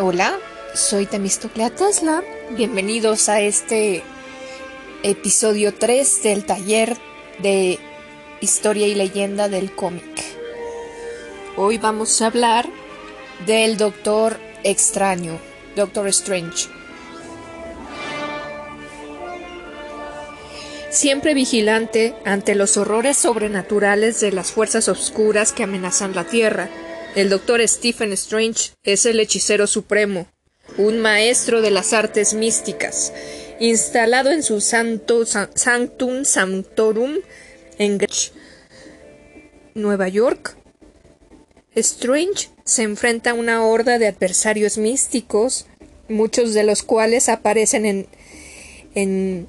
Hola, soy Temistoclea Tesla. Bienvenidos a este episodio 3 del taller de historia y leyenda del cómic. Hoy vamos a hablar del Doctor Extraño, Doctor Strange. Siempre vigilante ante los horrores sobrenaturales de las fuerzas oscuras que amenazan la Tierra, el Doctor Stephen Strange es el hechicero supremo, un maestro de las artes místicas, instalado en su santo, Sanctum Sanctorum en Nueva York. Strange se enfrenta a una horda de adversarios místicos, muchos de los cuales aparecen en, en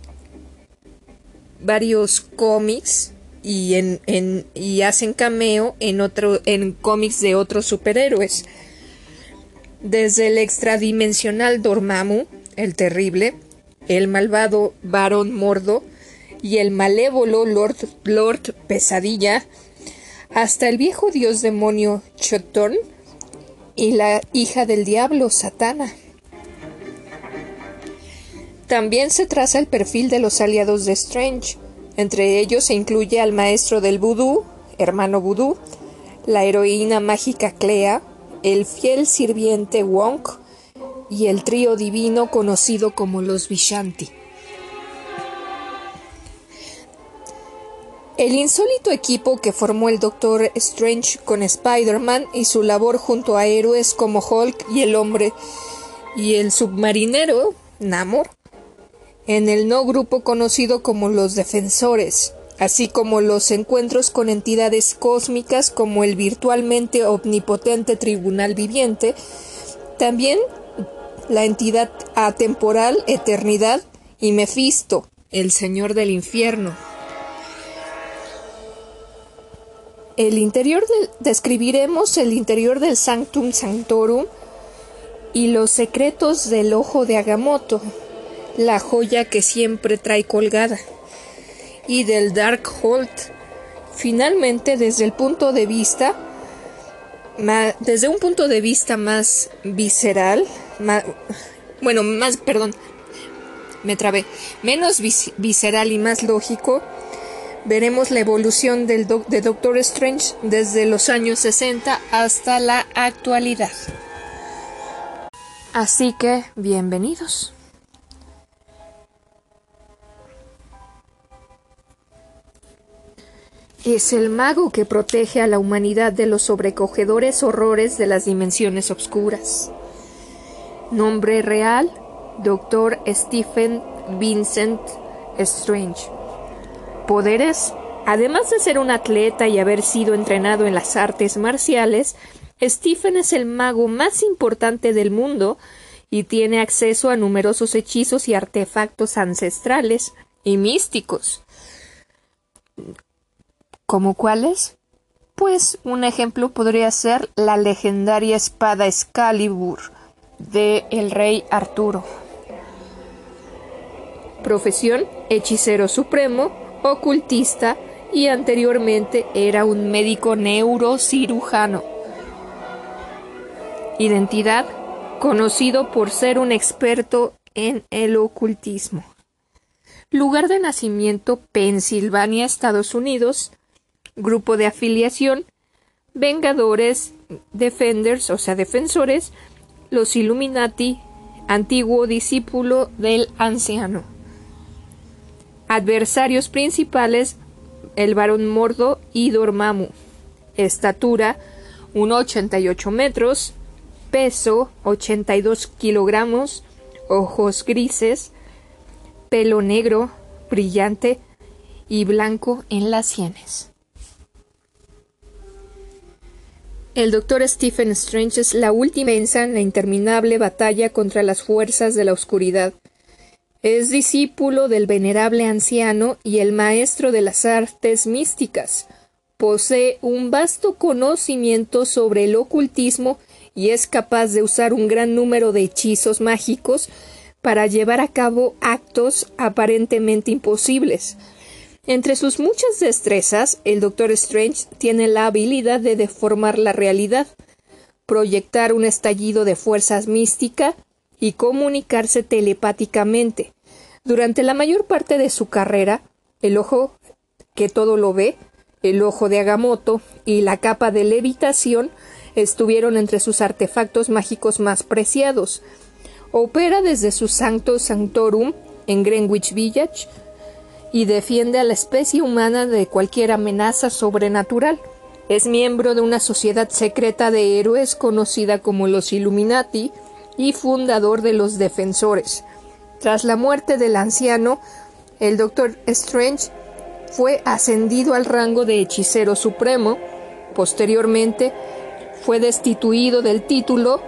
varios cómics y, en, y hacen cameo en, otro, en cómics de otros superhéroes. Desde el extradimensional Dormammu, el terrible, el malvado Barón Mordo y el malévolo Lord, Lord Pesadilla, hasta el viejo dios demonio Chotorn y la hija del diablo Satana. También se traza el perfil de los aliados de Strange. Entre ellos se incluye al maestro del vudú, hermano vudú, la heroína mágica Clea, el fiel sirviente Wong y el trío divino conocido como los Vishanti. El insólito equipo que formó el Doctor Strange con Spider-Man y su labor junto a héroes como Hulk y el hombre y el submarinero Namor en el no grupo conocido como los defensores, así como los encuentros con entidades cósmicas como el virtualmente omnipotente tribunal viviente, también la entidad atemporal Eternidad y Mefisto, el señor del infierno. El interior describiremos el interior del Sanctum Sanctorum y los secretos del ojo de Agamotto, la joya que siempre trae colgada, y del Dark Holt. Finalmente, desde el punto de vista, desde un punto de vista más visceral, bueno, más, perdón, me trabé, menos visceral y más lógico, veremos la evolución del de Doctor Strange desde los años 60 hasta la actualidad. Así que, bienvenidos. Es el mago que protege a la humanidad de los sobrecogedores horrores de las dimensiones obscuras. Nombre real, Dr. Stephen Vincent Strange. Poderes. Además de ser un atleta y haber sido entrenado en las artes marciales, Stephen es el mago más importante del mundo y tiene acceso a numerosos hechizos y artefactos ancestrales y místicos. ¿Como cuáles? Pues un ejemplo podría ser la legendaria espada Excalibur de el rey Arturo. Profesión hechicero supremo, ocultista y anteriormente era un médico neurocirujano. Identidad conocido por ser un experto en el ocultismo. Lugar de nacimiento Pensilvania, Estados Unidos grupo de afiliación, Vengadores, Defenders, o sea, defensores, los Illuminati, antiguo discípulo del anciano. Adversarios principales, el varón Mordo y Dormammu. Estatura, 1,88 metros. Peso, 82 kilogramos. Ojos grises. Pelo negro, brillante y blanco en las sienes. El Doctor Stephen Strange es la última en la interminable batalla contra las fuerzas de la oscuridad. Es discípulo del venerable anciano y el maestro de las artes místicas. Posee un vasto conocimiento sobre el ocultismo y es capaz de usar un gran número de hechizos mágicos para llevar a cabo actos aparentemente imposibles. Entre sus muchas destrezas, el Doctor Strange tiene la habilidad de deformar la realidad, proyectar un estallido de fuerzas mística y comunicarse telepáticamente. Durante la mayor parte de su carrera, el ojo que todo lo ve, el ojo de Agamotto y la capa de levitación estuvieron entre sus artefactos mágicos más preciados. Opera desde su Sancto Sanctorum en Greenwich Village y defiende a la especie humana de cualquier amenaza sobrenatural. Es miembro de una sociedad secreta de héroes conocida como los Illuminati y fundador de los Defensores. Tras la muerte del anciano, el Doctor Strange fue ascendido al rango de hechicero supremo. Posteriormente, fue destituido del título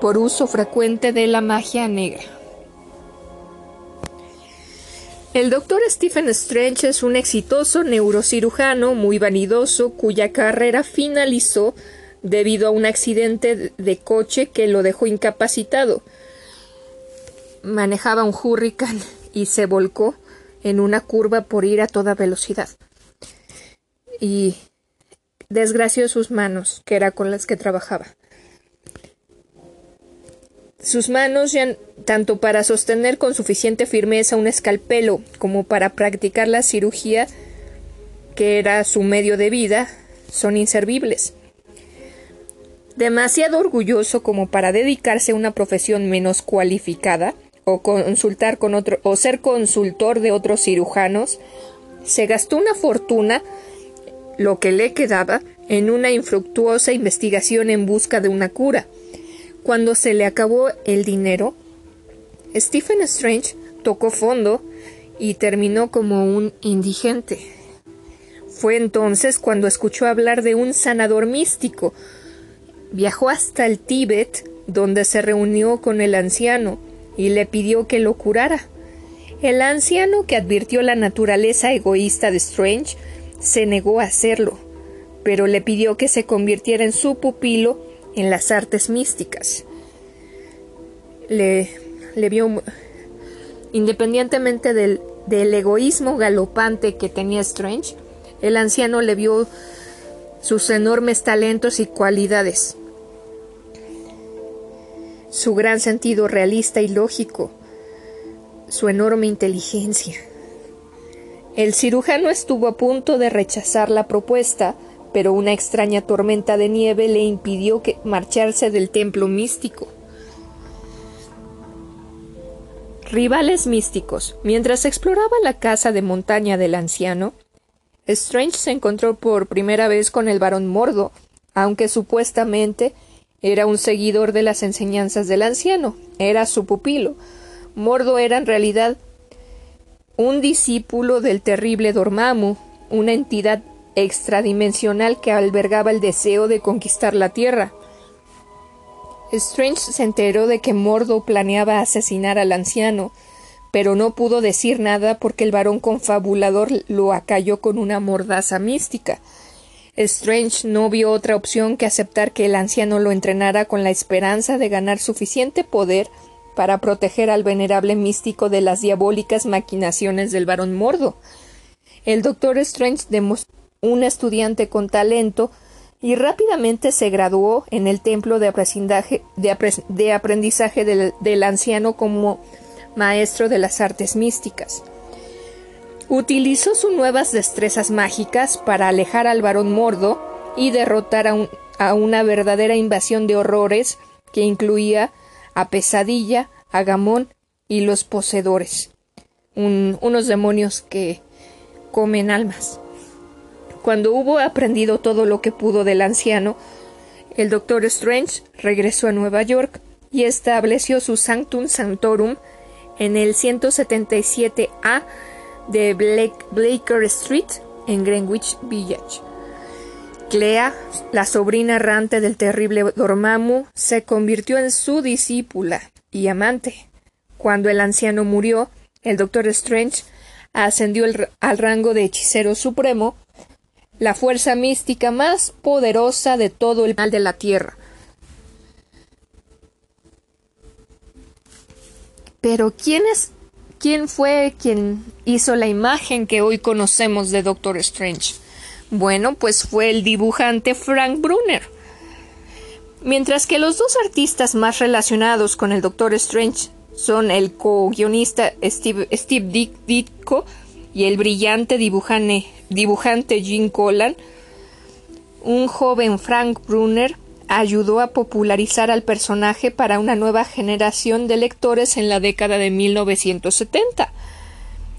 por uso frecuente de la magia negra. El doctor Stephen Strange es un exitoso neurocirujano muy vanidoso cuya carrera finalizó debido a un accidente de coche que lo dejó incapacitado. Manejaba un Hurricane y se volcó en una curva por ir a toda velocidad. Y desgració sus manos, que era con las que trabajaba. Sus manos, ya, tanto para sostener con suficiente firmeza un escalpelo como para practicar la cirugía, que era su medio de vida, son inservibles. Demasiado orgulloso como para dedicarse a una profesión menos cualificada, o consultar con otro o ser consultor de otros cirujanos, se gastó una fortuna, lo que le quedaba, en una infructuosa investigación en busca de una cura. Cuando se le acabó el dinero, Stephen Strange tocó fondo y terminó como un indigente. Fue entonces cuando escuchó hablar de un sanador místico. Viajó hasta el Tíbet, donde se reunió con el anciano, y le pidió que lo curara. El anciano, que advirtió la naturaleza egoísta de Strange, se negó a hacerlo, pero le pidió que se convirtiera en su pupilo en las artes místicas. Le, le vio, independientemente del, del egoísmo galopante que tenía Strange, el anciano le vio sus enormes talentos y cualidades su gran sentido realista y lógico, su enorme inteligencia. El cirujano estuvo a punto de rechazar la propuesta, pero una extraña tormenta de nieve le impidió que marcharse del templo místico. Rivales místicos. Mientras exploraba la casa de montaña del anciano, Strange se encontró por primera vez con el varón Mordo, aunque supuestamente era un seguidor de las enseñanzas del anciano, era su pupilo. Mordo era en realidad un discípulo del terrible Dormammu, una entidad extradimensional que albergaba el deseo de conquistar la Tierra. Strange se enteró de que Mordo planeaba asesinar al anciano, pero no pudo decir nada porque el varón confabulador lo acalló con una mordaza mística. Strange no vio otra opción que aceptar que el anciano lo entrenara con la esperanza de ganar suficiente poder para proteger al venerable místico de las diabólicas maquinaciones del varón mordo. El doctor Strange demostró un estudiante con talento y rápidamente se graduó en el templo de aprendizaje, de aprendizaje del, del anciano como maestro de las artes místicas. Utilizó sus nuevas destrezas mágicas para alejar al varón mordo y derrotar a, una verdadera invasión de horrores que incluía a Pesadilla, a Gamón y los poseedores, unos demonios que comen almas. Cuando hubo aprendido todo lo que pudo del anciano, el doctor Strange regresó a Nueva York y estableció su Sanctum Sanctorum en el 177A de Blaker Street en Greenwich Village. Clea, la sobrina errante del terrible Dormammu, se convirtió en su discípula y amante. Cuando el anciano murió, el Doctor Strange ascendió al rango de hechicero supremo, la fuerza mística más poderosa de todo el mal de la Tierra. Pero ¿quién es ¿Quién fue quien hizo la imagen que hoy conocemos de Doctor Strange? Bueno, pues fue el dibujante Frank Brunner. Mientras que los dos artistas más relacionados con el Doctor Strange son el co-guionista Steve, Ditko y el brillante dibujante, Jim Collan, un joven Frank Brunner ayudó a popularizar al personaje para una nueva generación de lectores en la década de 1970.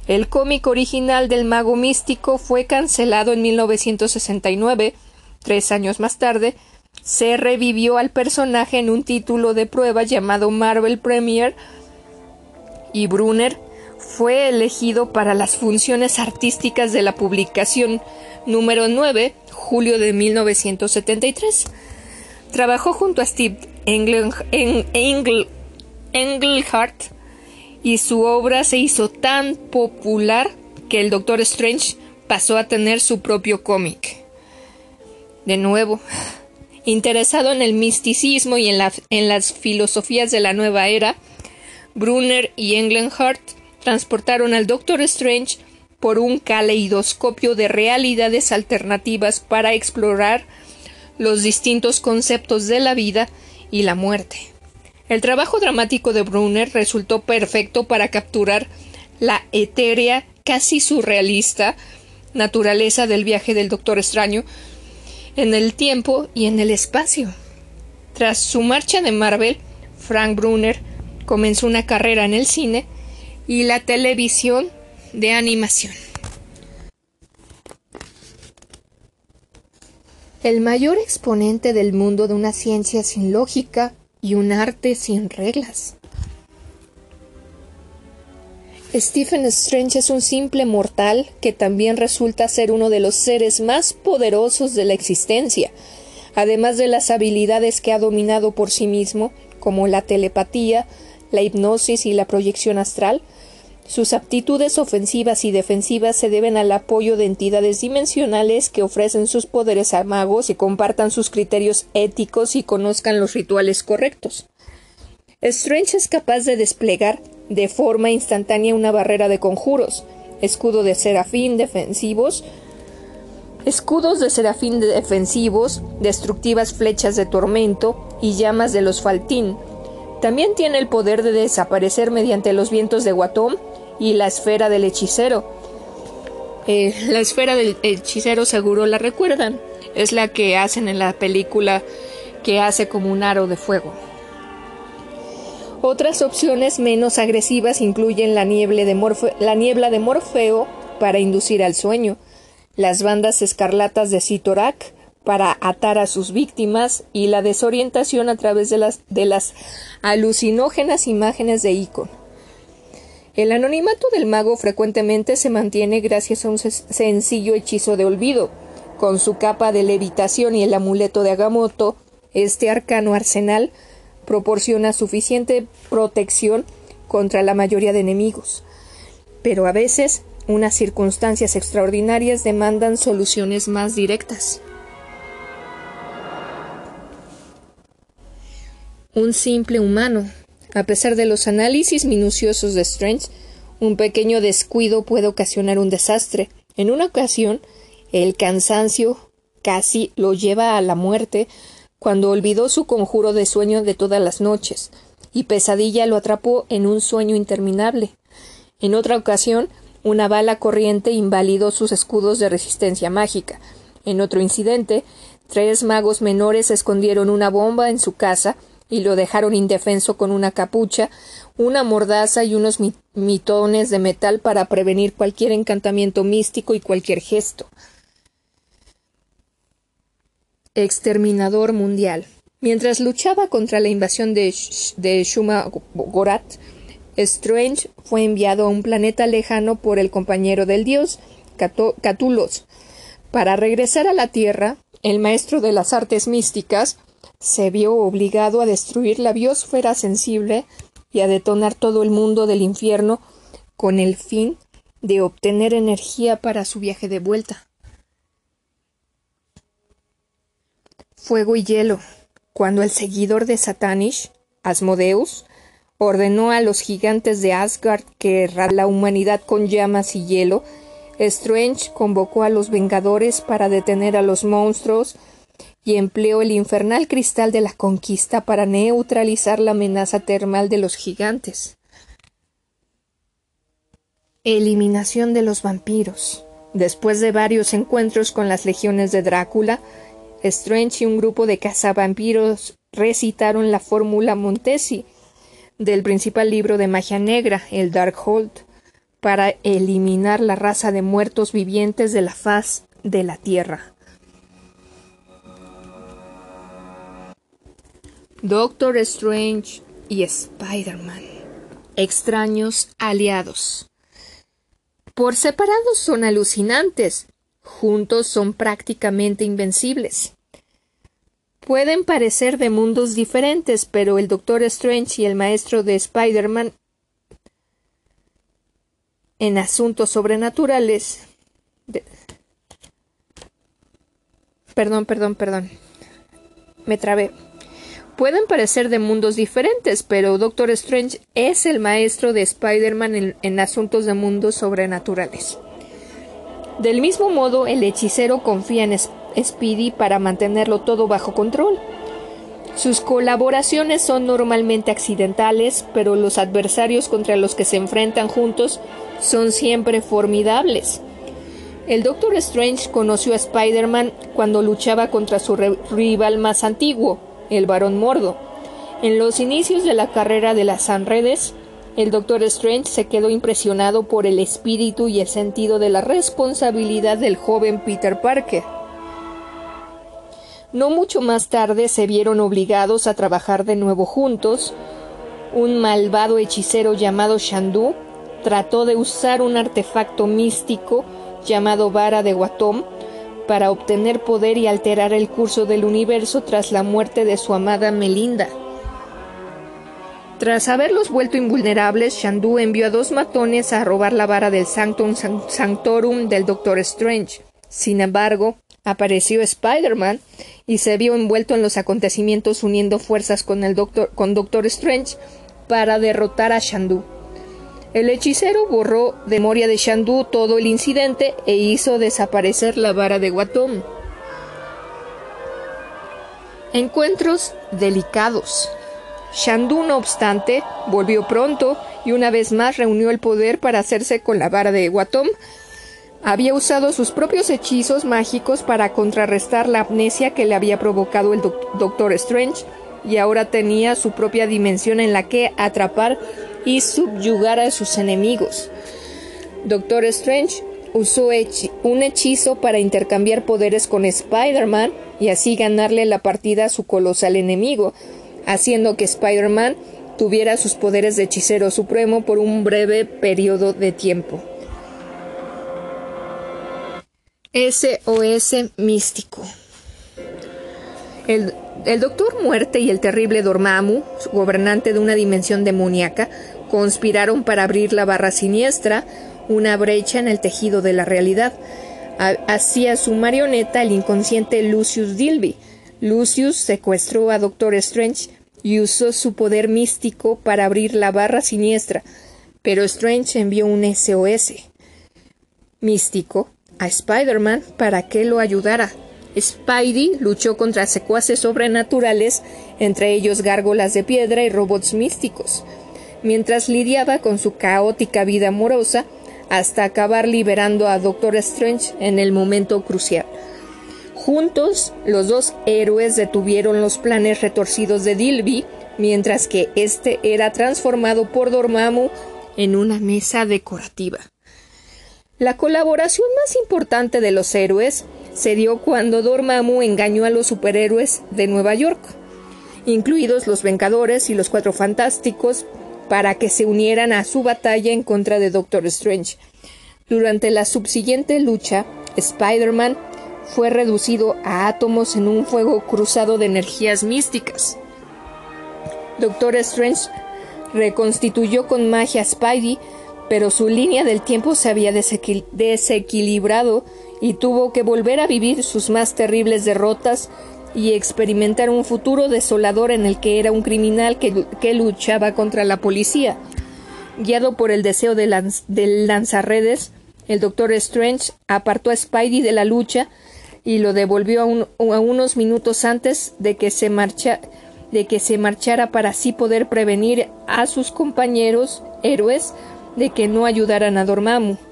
El cómic original del mago místico fue cancelado en 1969. Tres años más tarde, se revivió al personaje en un título de prueba llamado Marvel Premier y Brunner fue elegido para las funciones artísticas de la publicación número 9, julio de 1973. Trabajó junto a Steve Englehart y su obra se hizo tan popular que el Doctor Strange pasó a tener su propio cómic. De nuevo, interesado en el misticismo y en, en las filosofías de la nueva era, Brunner y Englehart transportaron al Doctor Strange por un caleidoscopio de realidades alternativas para explorar los distintos conceptos de la vida y la muerte. El trabajo dramático de Brunner resultó perfecto para capturar la etérea, casi surrealista, naturaleza del viaje del Doctor Extraño en el tiempo y en el espacio. Tras su marcha de Marvel, Frank Brunner comenzó una carrera en el cine y la televisión de animación. El mayor exponente del mundo de una ciencia sin lógica y un arte sin reglas. Stephen Strange es un simple mortal que también resulta ser uno de los seres más poderosos de la existencia, además de las habilidades que ha dominado por sí mismo, como la telepatía, la hipnosis y la proyección astral, sus aptitudes ofensivas y defensivas se deben al apoyo de entidades dimensionales que ofrecen sus poderes a magos y compartan sus criterios éticos y conozcan los rituales correctos. Strange es capaz de desplegar de forma instantánea una barrera de conjuros, escudo de serafín defensivos, escudos de serafín defensivos, destructivas flechas de tormento y llamas de los faltín, también tiene el poder de desaparecer mediante los vientos de Guatón y la esfera del hechicero. Eh, la esfera del hechicero seguro la recuerdan. Es la que hacen en la película que hace como un aro de fuego. Otras opciones menos agresivas incluyen la, niebla de Morfeo para inducir al sueño, las bandas escarlatas de Sitorak para atar a sus víctimas y la desorientación a través de las, de las alucinógenas imágenes de Icon. El anonimato del mago frecuentemente se mantiene gracias a un sencillo hechizo de olvido. Con su capa de levitación y el amuleto de Agamotto, este arcano arsenal proporciona suficiente protección contra la mayoría de enemigos. Pero a veces, unas circunstancias extraordinarias demandan soluciones más directas. un simple humano. A pesar de los análisis minuciosos de Strange, un pequeño descuido puede ocasionar un desastre. En una ocasión, el cansancio casi lo lleva a la muerte cuando olvidó su conjuro de sueño de todas las noches, y pesadilla lo atrapó en un sueño interminable. En otra ocasión, una bala corriente invalidó sus escudos de resistencia mágica. En otro incidente, tres magos menores escondieron una bomba en su casa y lo dejaron indefenso con una capucha, una mordaza y unos mitones de metal para prevenir cualquier encantamiento místico y cualquier gesto. Exterminador mundial. Mientras luchaba contra la invasión de, de Shumagorat, Strange fue enviado a un planeta lejano por el compañero del dios, Catulos. Para regresar a la Tierra, el maestro de las artes místicas se vio obligado a destruir la biosfera sensible y a detonar todo el mundo del infierno con el fin de obtener energía para su viaje de vuelta. Fuego y hielo. Cuando el seguidor de Satanish, Asmodeus, ordenó a los gigantes de Asgard que erraran la humanidad con llamas y hielo, Strange convocó a los Vengadores para detener a los monstruos y empleó el infernal cristal de la conquista para neutralizar la amenaza termal de los gigantes. Eliminación de los vampiros. Después de varios encuentros con las legiones de Drácula, Strange y un grupo de cazavampiros recitaron la fórmula Montesi del principal libro de magia negra, el Darkhold, para eliminar la raza de muertos vivientes de la faz de la Tierra. Doctor Strange y Spider-Man. Extraños aliados. Por separado son alucinantes, juntos son prácticamente invencibles. Pueden parecer de mundos diferentes, pero el Doctor Strange y el maestro de Spider-Man en asuntos sobrenaturales. Perdón, perdón, perdón. Me trabé. Pueden parecer de mundos diferentes, pero Doctor Strange es el maestro de Spider-Man en, asuntos de mundos sobrenaturales. Del mismo modo, el hechicero confía en Speedy para mantenerlo todo bajo control. Sus colaboraciones son normalmente accidentales, pero los adversarios contra los que se enfrentan juntos son siempre formidables. El Doctor Strange conoció a Spider-Man cuando luchaba contra su rival más antiguo, el Barón Mordo. En los inicios de la carrera de las Sanredes, el Doctor Strange se quedó impresionado por el espíritu y el sentido de la responsabilidad del joven Peter Parker. No mucho más tarde se vieron obligados a trabajar de nuevo juntos. Un malvado hechicero llamado Shandu trató de usar un artefacto místico llamado Vara de Watom para obtener poder y alterar el curso del universo tras la muerte de su amada Melinda. Tras haberlos vuelto invulnerables, Shandu envió a dos matones a robar la vara del Sanctum Sanctorum del Doctor Strange. Sin embargo, apareció Spider-Man y se vio envuelto en los acontecimientos uniendo fuerzas con el Doctor, con Doctor Strange para derrotar a Shandu. El hechicero borró de memoria de Shandu todo el incidente e hizo desaparecer la vara de Watom. Encuentros delicados. Shandu, no obstante, volvió pronto y una vez más reunió el poder para hacerse con la vara de Watom. Había usado sus propios hechizos mágicos para contrarrestar la amnesia que le había provocado el Doctor Strange y ahora tenía su propia dimensión en la que atrapar y subyugar a sus enemigos. Doctor Strange usó un hechizo para intercambiar poderes con Spider-Man y así ganarle la partida a su colosal enemigo, haciendo que Spider-Man tuviera sus poderes de hechicero supremo por un breve periodo de tiempo. SOS místico. El el Doctor Muerte y el terrible Dormammu, gobernante de una dimensión demoníaca, conspiraron para abrir la barra siniestra, una brecha en el tejido de la realidad. Hacia su marioneta el inconsciente Lucius Dilby. Lucius secuestró a Doctor Strange y usó su poder místico para abrir la barra siniestra, pero Strange envió un SOS místico a Spider-Man para que lo ayudara. Spidey luchó contra secuaces sobrenaturales, entre ellos gárgolas de piedra y robots místicos, mientras lidiaba con su caótica vida amorosa hasta acabar liberando a Doctor Strange en el momento crucial. Juntos, los dos héroes detuvieron los planes retorcidos de Dilby, mientras que éste era transformado por Dormammu en una mesa decorativa. La colaboración más importante de los héroes se dio cuando Dormammu engañó a los superhéroes de Nueva York, incluidos los Vengadores y los Cuatro Fantásticos, para que se unieran a su batalla en contra de Doctor Strange. Durante la subsiguiente lucha, Spider-Man fue reducido a átomos en un fuego cruzado de energías místicas. Doctor Strange reconstituyó con magia a Spidey, pero su línea del tiempo se había desequilibrado y tuvo que volver a vivir sus más terribles derrotas y experimentar un futuro desolador en el que era un criminal que, luchaba contra la policía. Guiado por el deseo de del lanzarredes, el Doctor Strange apartó a Spidey de la lucha y lo devolvió a, unos minutos antes de que, se de que se marchara para así poder prevenir a sus compañeros héroes de que no ayudaran a Dormammu.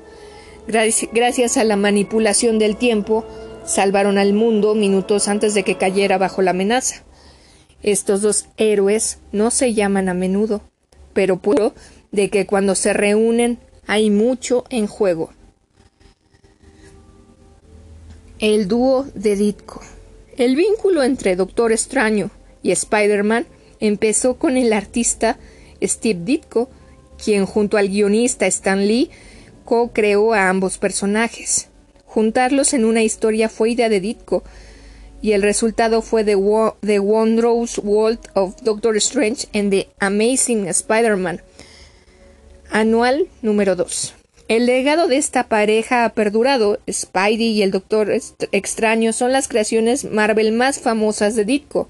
Gracias a la manipulación del tiempo, salvaron al mundo minutos antes de que cayera bajo la amenaza. Estos dos héroes no se llaman a menudo, pero puedo de que cuando se reúnen hay mucho en juego. El dúo de Ditko. El vínculo entre Doctor Extraño y Spider-Man empezó con el artista Steve Ditko, quien junto al guionista Stan Lee co-creó a ambos personajes. Juntarlos en una historia fue idea de Ditko, y el resultado fue The, The Wondrous World of Doctor Strange and The Amazing Spider-Man, anual número 2. El legado de esta pareja ha perdurado. Spidey y el Doctor Extraño son las creaciones Marvel más famosas de Ditko.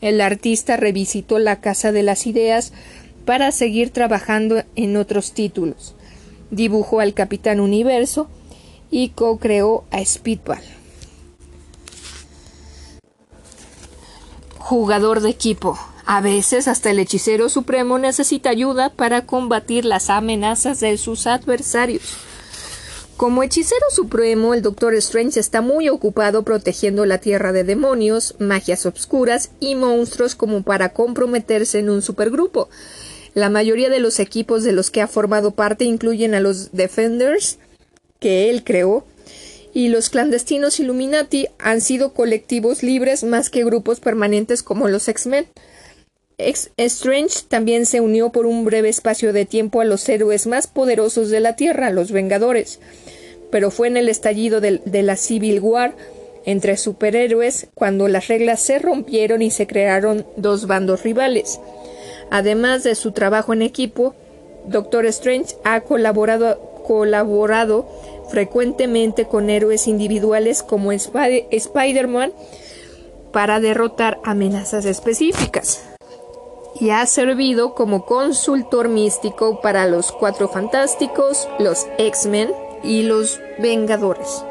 El artista revisitó la Casa de las Ideas para seguir trabajando en otros títulos. Dibujó al Capitán Universo y co-creó a Speedball. Jugador de equipo. A veces hasta el hechicero supremo necesita ayuda para combatir las amenazas de sus adversarios. Como hechicero supremo, el Doctor Strange está muy ocupado protegiendo la Tierra de demonios, magias obscuras y monstruos como para comprometerse en un supergrupo. La mayoría de los equipos de los que ha formado parte incluyen a los Defenders, que él creó, y los clandestinos Illuminati han sido colectivos libres más que grupos permanentes como los X-Men. Strange también se unió por un breve espacio de tiempo a los héroes más poderosos de la Tierra, los Vengadores, pero fue en el estallido de, de la Civil War entre superhéroes cuando las reglas se rompieron y se crearon dos bandos rivales. Además de su trabajo en equipo, Doctor Strange ha colaborado, colaborado frecuentemente con héroes individuales como Spider-Man para derrotar amenazas específicas y ha servido como consultor místico para los Cuatro Fantásticos, los X-Men y los Vengadores.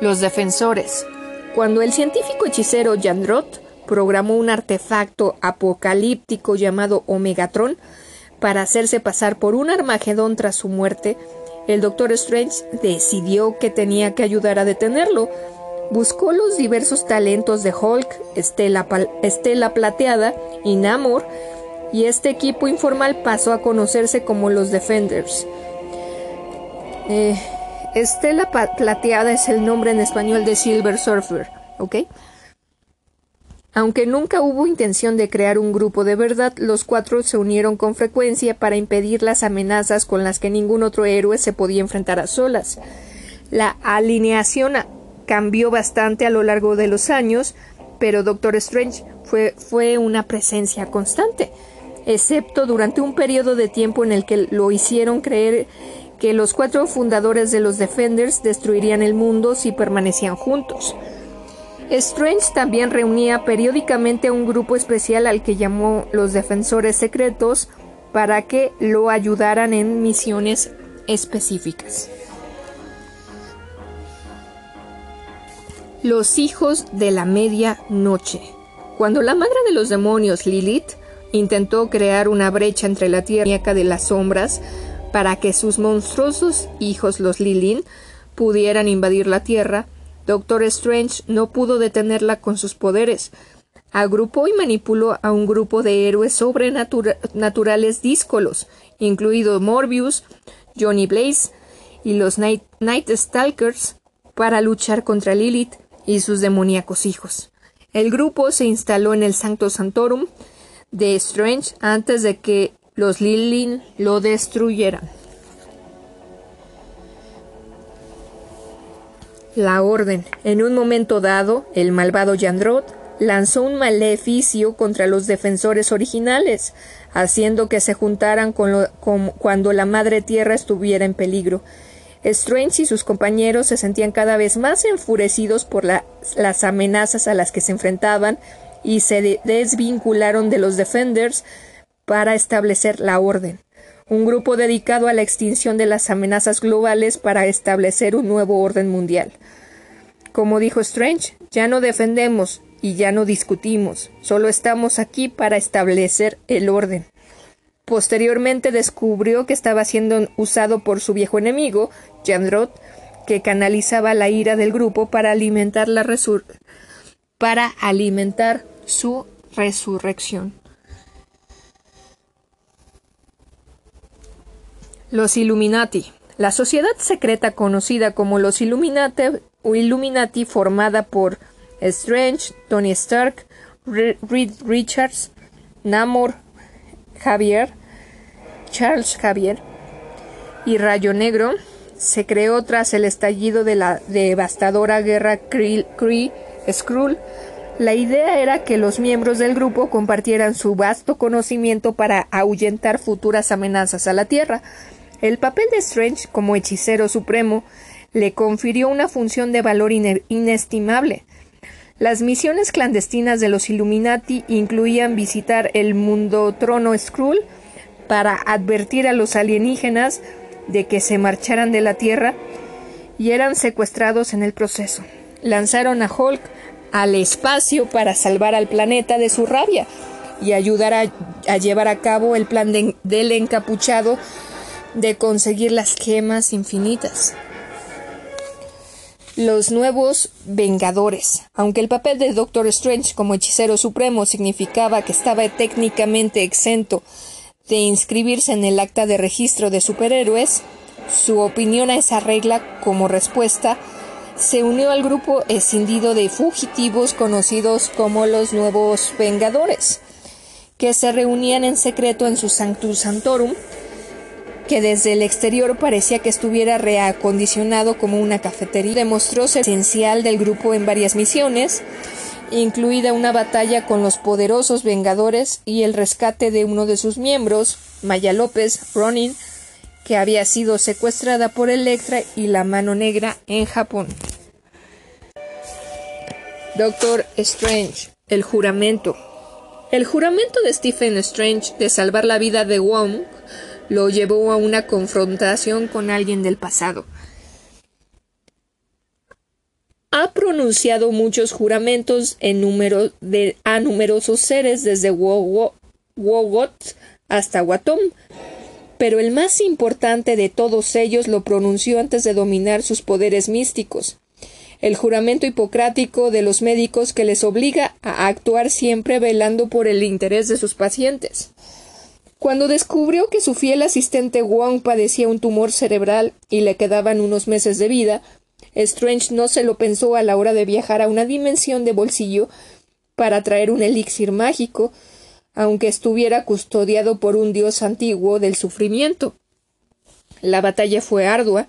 Los Defensores. Cuando el científico hechicero Jandrot programó un artefacto apocalíptico llamado Omegatron para hacerse pasar por un Armagedón tras su muerte, el Doctor Strange decidió que tenía que ayudar a detenerlo. Buscó los diversos talentos de Hulk, Estela, Plateada y Namor, y este equipo informal pasó a conocerse como los Defenders. Eh, Estela Plateada es el nombre en español de Silver Surfer, ¿ok? Aunque nunca hubo intención de crear un grupo de verdad, los cuatro se unieron con frecuencia para impedir las amenazas con las que ningún otro héroe se podía enfrentar a solas. La alineación cambió bastante a lo largo de los años, pero Doctor Strange fue, una presencia constante, excepto durante un periodo de tiempo en el que lo hicieron creer que los cuatro fundadores de los Defenders destruirían el mundo si permanecían juntos. Strange también reunía periódicamente un grupo especial al que llamó los Defensores Secretos para que lo ayudaran en misiones específicas. Los hijos de la medianoche. Cuando la madre de los demonios, Lilith, intentó crear una brecha entre la tierra de las sombras para que sus monstruosos hijos, los Lilin, pudieran invadir la tierra, Doctor Strange no pudo detenerla con sus poderes. Agrupó y manipuló a un grupo de héroes sobrenaturales díscolos, incluido Morbius, Johnny Blaze y los Night, Stalkers, para luchar contra Lilith y sus demoníacos hijos. El grupo se instaló en el Sancto Santorum de Strange antes de que los Lilin lo destruyeran. La orden. En un momento dado, el malvado Yandrot lanzó un maleficio contra los defensores originales, haciendo que se juntaran con cuando la Madre Tierra estuviera en peligro. Strange y sus compañeros se sentían cada vez más enfurecidos por las amenazas a las que se enfrentaban y se desvincularon de los Defenders para establecer la orden un grupo dedicado a la extinción de las amenazas globales para establecer un nuevo orden mundial. Como dijo Strange, ya no defendemos y ya no discutimos, solo estamos aquí para establecer el orden. Posteriormente descubrió que estaba siendo usado por su viejo enemigo, Jandrod, que canalizaba la ira del grupo para alimentar la para alimentar su resurrección. Los Illuminati. La sociedad secreta conocida como los Illuminati, o Illuminati formada por Strange, Tony Stark, Reed Richards, Namor, Javier, Charles Javier y Rayo Negro, se creó tras el estallido de la devastadora guerra Kree-Skrull. La idea era que los miembros del grupo compartieran su vasto conocimiento para ahuyentar futuras amenazas a la Tierra. El papel de Strange como hechicero supremo le confirió una función de valor inestimable. Las misiones clandestinas de los Illuminati incluían visitar el mundo trono Skrull para advertir a los alienígenas de que se marcharan de la Tierra y eran secuestrados en el proceso. Lanzaron a Hulk al espacio para salvar al planeta de su rabia y ayudar a, llevar a cabo el plan del encapuchado de conseguir las gemas infinitas. Los nuevos Vengadores. Aunque el papel de Doctor Strange como hechicero supremo significaba que estaba técnicamente exento de inscribirse en el acta de registro de superhéroes, su opinión a esa regla como respuesta se unió al grupo escindido de fugitivos conocidos como los Nuevos Vengadores, que se reunían en secreto en su Sanctus Santorum que desde el exterior parecía que estuviera reacondicionado como una cafetería. Demostró ser esencial del grupo en varias misiones, incluida una batalla con los poderosos Vengadores y el rescate de uno de sus miembros, Maya López, Ronin, que había sido secuestrada por Electra y la Mano Negra en Japón. Doctor Strange, el juramento. El juramento de Stephen Strange de salvar la vida de Wong lo llevó a una confrontación con alguien del pasado. Ha pronunciado muchos juramentos a numerosos seres desde Wogot hasta Watom, pero el más importante de todos ellos lo pronunció antes de dominar sus poderes místicos el juramento hipocrático de los médicos que les obliga a actuar siempre velando por el interés de sus pacientes. Cuando descubrió que su fiel asistente Wong padecía un tumor cerebral y le quedaban unos meses de vida, Strange no se lo pensó a la hora de viajar a una dimensión de bolsillo para traer un elixir mágico, aunque estuviera custodiado por un dios antiguo del sufrimiento. La batalla fue ardua,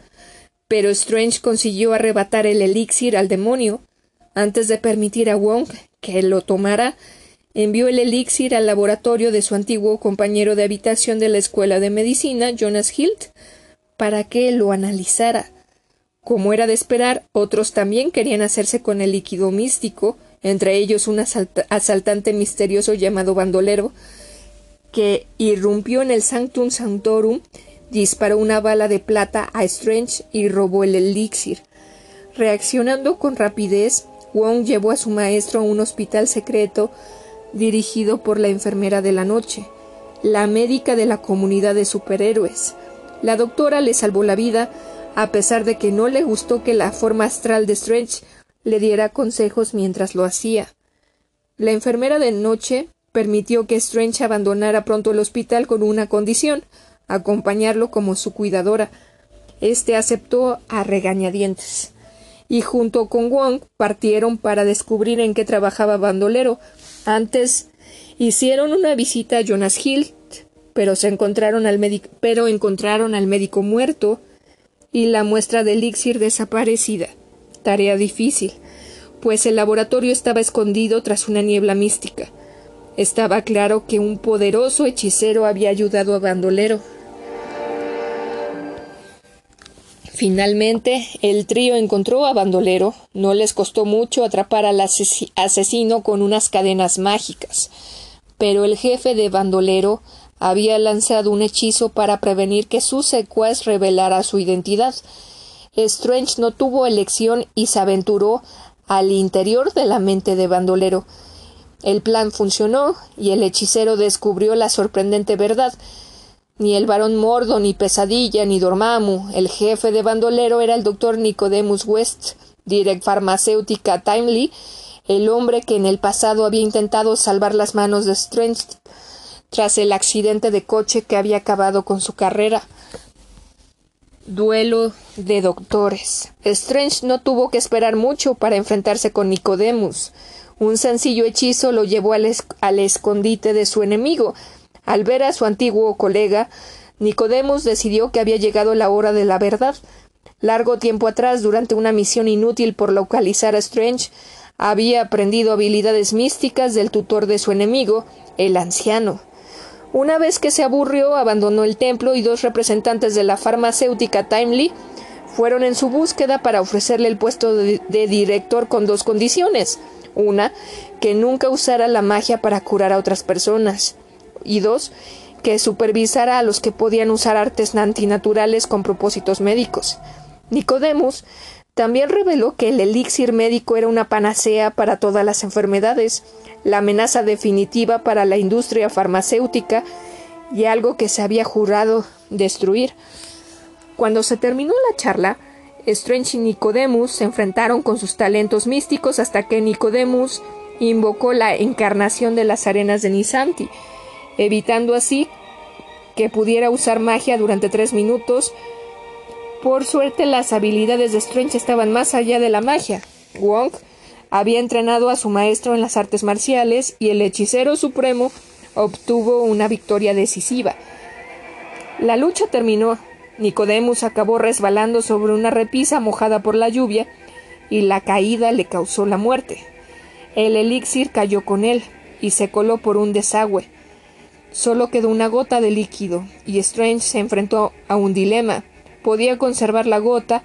pero Strange consiguió arrebatar el elixir al demonio antes de permitir a Wong que lo tomara envió el elixir al laboratorio de su antiguo compañero de habitación de la escuela de medicina, Jonas Hilt, para que lo analizara. Como era de esperar, otros también querían hacerse con el líquido místico, entre ellos un asaltante misterioso llamado Bandolero, que irrumpió en el Sanctum Sanctorum, disparó una bala de plata a Strange y robó el elixir. Reaccionando con rapidez, Wong llevó a su maestro a un hospital secreto dirigido por la enfermera de la noche, la médica de la comunidad de superhéroes. La doctora le salvó la vida, a pesar de que no le gustó que la forma astral de Strange le diera consejos mientras lo hacía. La enfermera de noche permitió que Strange abandonara pronto el hospital con una condición acompañarlo como su cuidadora. Este aceptó a regañadientes. Y junto con Wong partieron para descubrir en qué trabajaba Bandolero, antes hicieron una visita a Jonas Hill, pero se encontraron al pero encontraron al médico muerto y la muestra de elixir desaparecida. Tarea difícil, pues el laboratorio estaba escondido tras una niebla mística. Estaba claro que un poderoso hechicero había ayudado a Bandolero. Finalmente, el trío encontró a Bandolero. No les costó mucho atrapar al asesino con unas cadenas mágicas. Pero el jefe de Bandolero había lanzado un hechizo para prevenir que su secuaz revelara su identidad. Strange no tuvo elección y se aventuró al interior de la mente de Bandolero. El plan funcionó y el hechicero descubrió la sorprendente verdad. Ni el barón Mordo, ni Pesadilla, ni Dormammu, el jefe de Bandolero era el doctor Nicodemus West, direct farmacéutica Timely, el hombre que en el pasado había intentado salvar las manos de Strange tras el accidente de coche que había acabado con su carrera. Duelo de doctores. Strange no tuvo que esperar mucho para enfrentarse con Nicodemus. Un sencillo hechizo lo llevó al, al, escondite de su enemigo. Al ver a su antiguo colega, Nicodemus decidió que había llegado la hora de la verdad. Largo tiempo atrás, durante una misión inútil por localizar a Strange, había aprendido habilidades místicas del tutor de su enemigo, el anciano. Una vez que se aburrió, abandonó el templo y dos representantes de la farmacéutica Timely fueron en su búsqueda para ofrecerle el puesto de, director con dos condiciones. Una, que nunca usara la magia para curar a otras personas. Y dos, que supervisara a los que podían usar artes antinaturales con propósitos médicos. Nicodemus también reveló que el elixir médico era una panacea para todas las enfermedades, la amenaza definitiva para la industria farmacéutica y algo que se había jurado destruir. Cuando se terminó la charla, Strange y Nicodemus se enfrentaron con sus talentos místicos hasta que Nicodemus invocó la encarnación de las arenas de Nisanti, evitando así que pudiera usar magia durante tres minutos. Por suerte, las habilidades de Strange estaban más allá de la magia. Wong había entrenado a su maestro en las artes marciales y el hechicero supremo obtuvo una victoria decisiva. La lucha terminó. Nicodemus acabó resbalando sobre una repisa mojada por la lluvia y la caída le causó la muerte. El elixir cayó con él y se coló por un desagüe. Solo quedó una gota de líquido y Strange se enfrentó a un dilema. Podía conservar la gota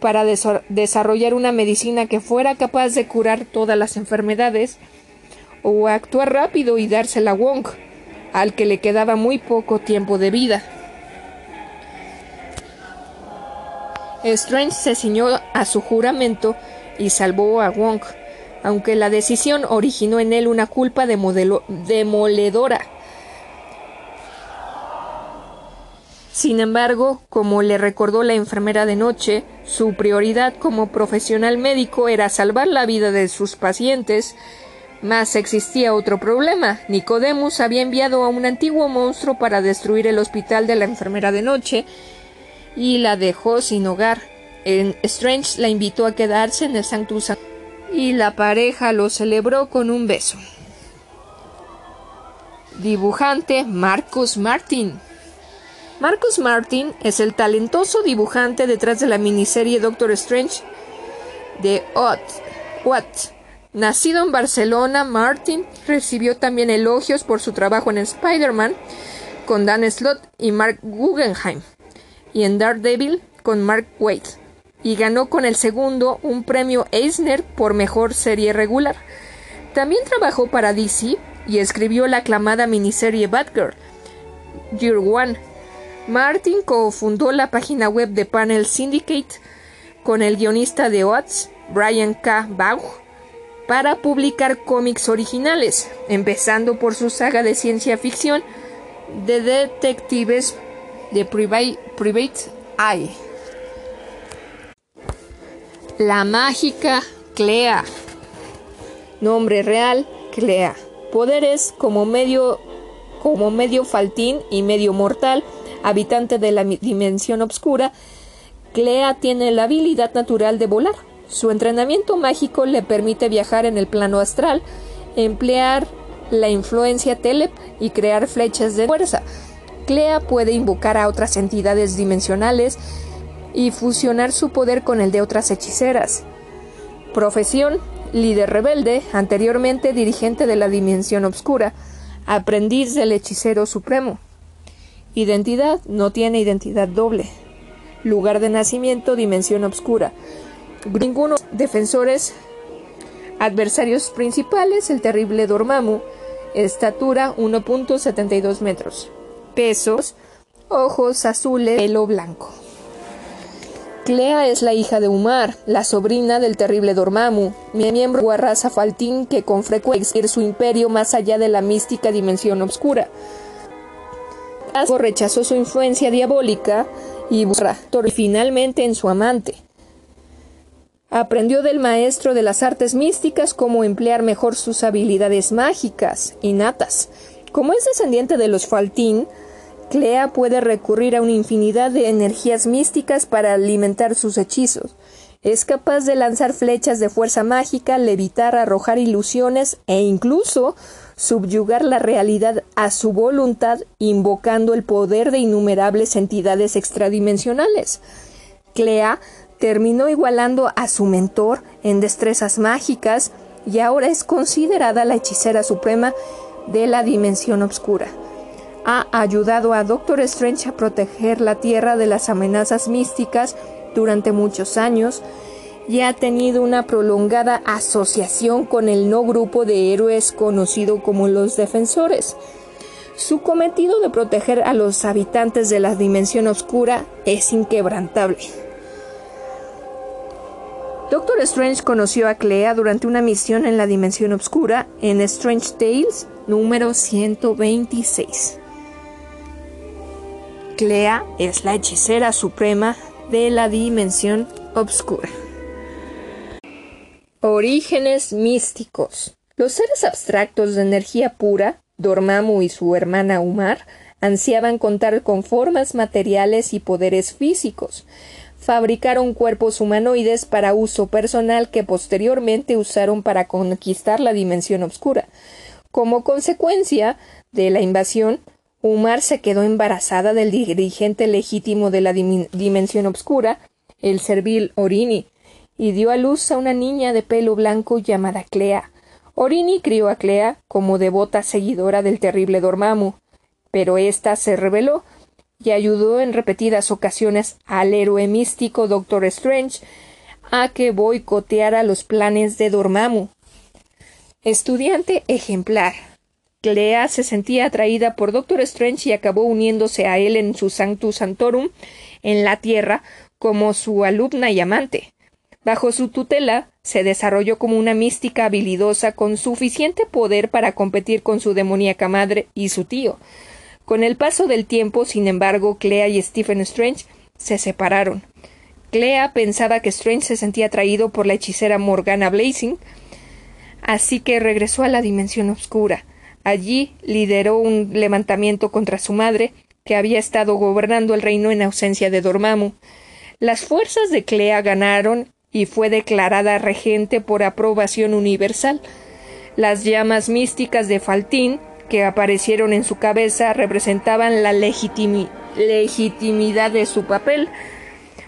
para desarrollar una medicina que fuera capaz de curar todas las enfermedades, o actuar rápido y dársela a Wong, al que le quedaba muy poco tiempo de vida. Strange se ciñó a su juramento y salvó a Wong, aunque la decisión originó en él una culpa demoledora. Sin embargo, como le recordó la enfermera de noche, su prioridad como profesional médico era salvar la vida de sus pacientes. Mas existía otro problema. Nicodemus había enviado a un antiguo monstruo para destruir el hospital de la enfermera de noche y la dejó sin hogar. En Strange la invitó a quedarse en el Sanctus y la pareja lo celebró con un beso. Dibujante Marcus Martin Marcus Martin es el talentoso dibujante detrás de la miniserie Doctor Strange de Ott. What. Nacido en Barcelona, Martin recibió también elogios por su trabajo en Spider-Man con Dan Slott y Mark Guggenheim y en Daredevil con Mark Waid y ganó con el segundo un premio Eisner por mejor serie regular. También trabajó para DC y escribió la aclamada miniserie Batgirl, Year One Martin cofundó la página web de Panel Syndicate con el guionista de Oates, Brian K. Baugh, para publicar cómics originales, empezando por su saga de ciencia ficción The Detectives de Private, Private Eye. La mágica Clea. Nombre real, Clea. Poderes como medio como medio faltín y medio mortal habitante de la dimensión oscura, Clea tiene la habilidad natural de volar. Su entrenamiento mágico le permite viajar en el plano astral, emplear la influencia telep y crear flechas de fuerza. Clea puede invocar a otras entidades dimensionales y fusionar su poder con el de otras hechiceras. Profesión: líder rebelde, anteriormente dirigente de la dimensión oscura, aprendiz del hechicero supremo. Identidad no tiene identidad doble. Lugar de nacimiento, dimensión obscura. Ninguno defensores. Adversarios principales, el terrible Dormammu. Estatura 1.72 metros. Pesos, ojos azules, pelo blanco. Clea es la hija de Umar, la sobrina del terrible Dormammu, miembro de raza Faltín que con frecuencia su imperio más allá de la mística dimensión oscura. rechazó su influencia diabólica y buscó finalmente en su amante. Aprendió del maestro de las artes místicas cómo emplear mejor sus habilidades mágicas innatas. Como es descendiente de los Faltín, Clea puede recurrir a una infinidad de energías místicas para alimentar sus hechizos. Es capaz de lanzar flechas de fuerza mágica, levitar, arrojar ilusiones e incluso subyugar la realidad a su voluntad, invocando el poder de innumerables entidades extradimensionales. Clea terminó igualando a su mentor en destrezas mágicas y ahora es considerada la hechicera suprema de la dimensión oscura ha ayudado a Doctor Strange a proteger la Tierra de las amenazas místicas durante muchos años y ha tenido una prolongada asociación con el no grupo de héroes conocido como los Defensores. Su cometido de proteger a los habitantes de la dimensión oscura es inquebrantable. Doctor Strange conoció a Clea durante una misión en la dimensión oscura en Strange Tales número 126. Clea es la hechicera suprema de la dimensión obscura. Orígenes místicos. Los seres abstractos de energía pura, Dormammu y su hermana Umar, ansiaban contar con formas materiales y poderes físicos. Fabricaron cuerpos humanoides para uso personal que posteriormente usaron para conquistar la dimensión oscura. Como consecuencia de la invasión, Umar se quedó embarazada del dirigente legítimo de la dimensión obscura, el servil Orini, y dio a luz a una niña de pelo blanco llamada Clea. Orini crió a Clea como devota seguidora del terrible Dormammu, pero ésta se rebeló y ayudó en repetidas ocasiones al héroe místico Doctor Strange a que boicoteara los planes de Dormammu. Estudiante ejemplar, Clea se sentía atraída por Doctor Strange y acabó uniéndose a él en su Sanctus Santorum en la Tierra como su alumna y amante. Bajo su tutela se desarrolló como una mística habilidosa con suficiente poder para competir con su demoníaca madre y su tío. Con el paso del tiempo, sin embargo, Clea y Stephen Strange se separaron. Clea pensaba que Strange se sentía atraído por la hechicera Morgana Blazing, así que regresó a la dimensión oscura. Allí lideró un levantamiento contra su madre, que había estado gobernando el reino en ausencia de Dormammu. Las fuerzas de Clea ganaron y fue declarada regente por aprobación universal. Las llamas místicas de Faltín, que aparecieron en su cabeza, representaban la legitimidad de su papel.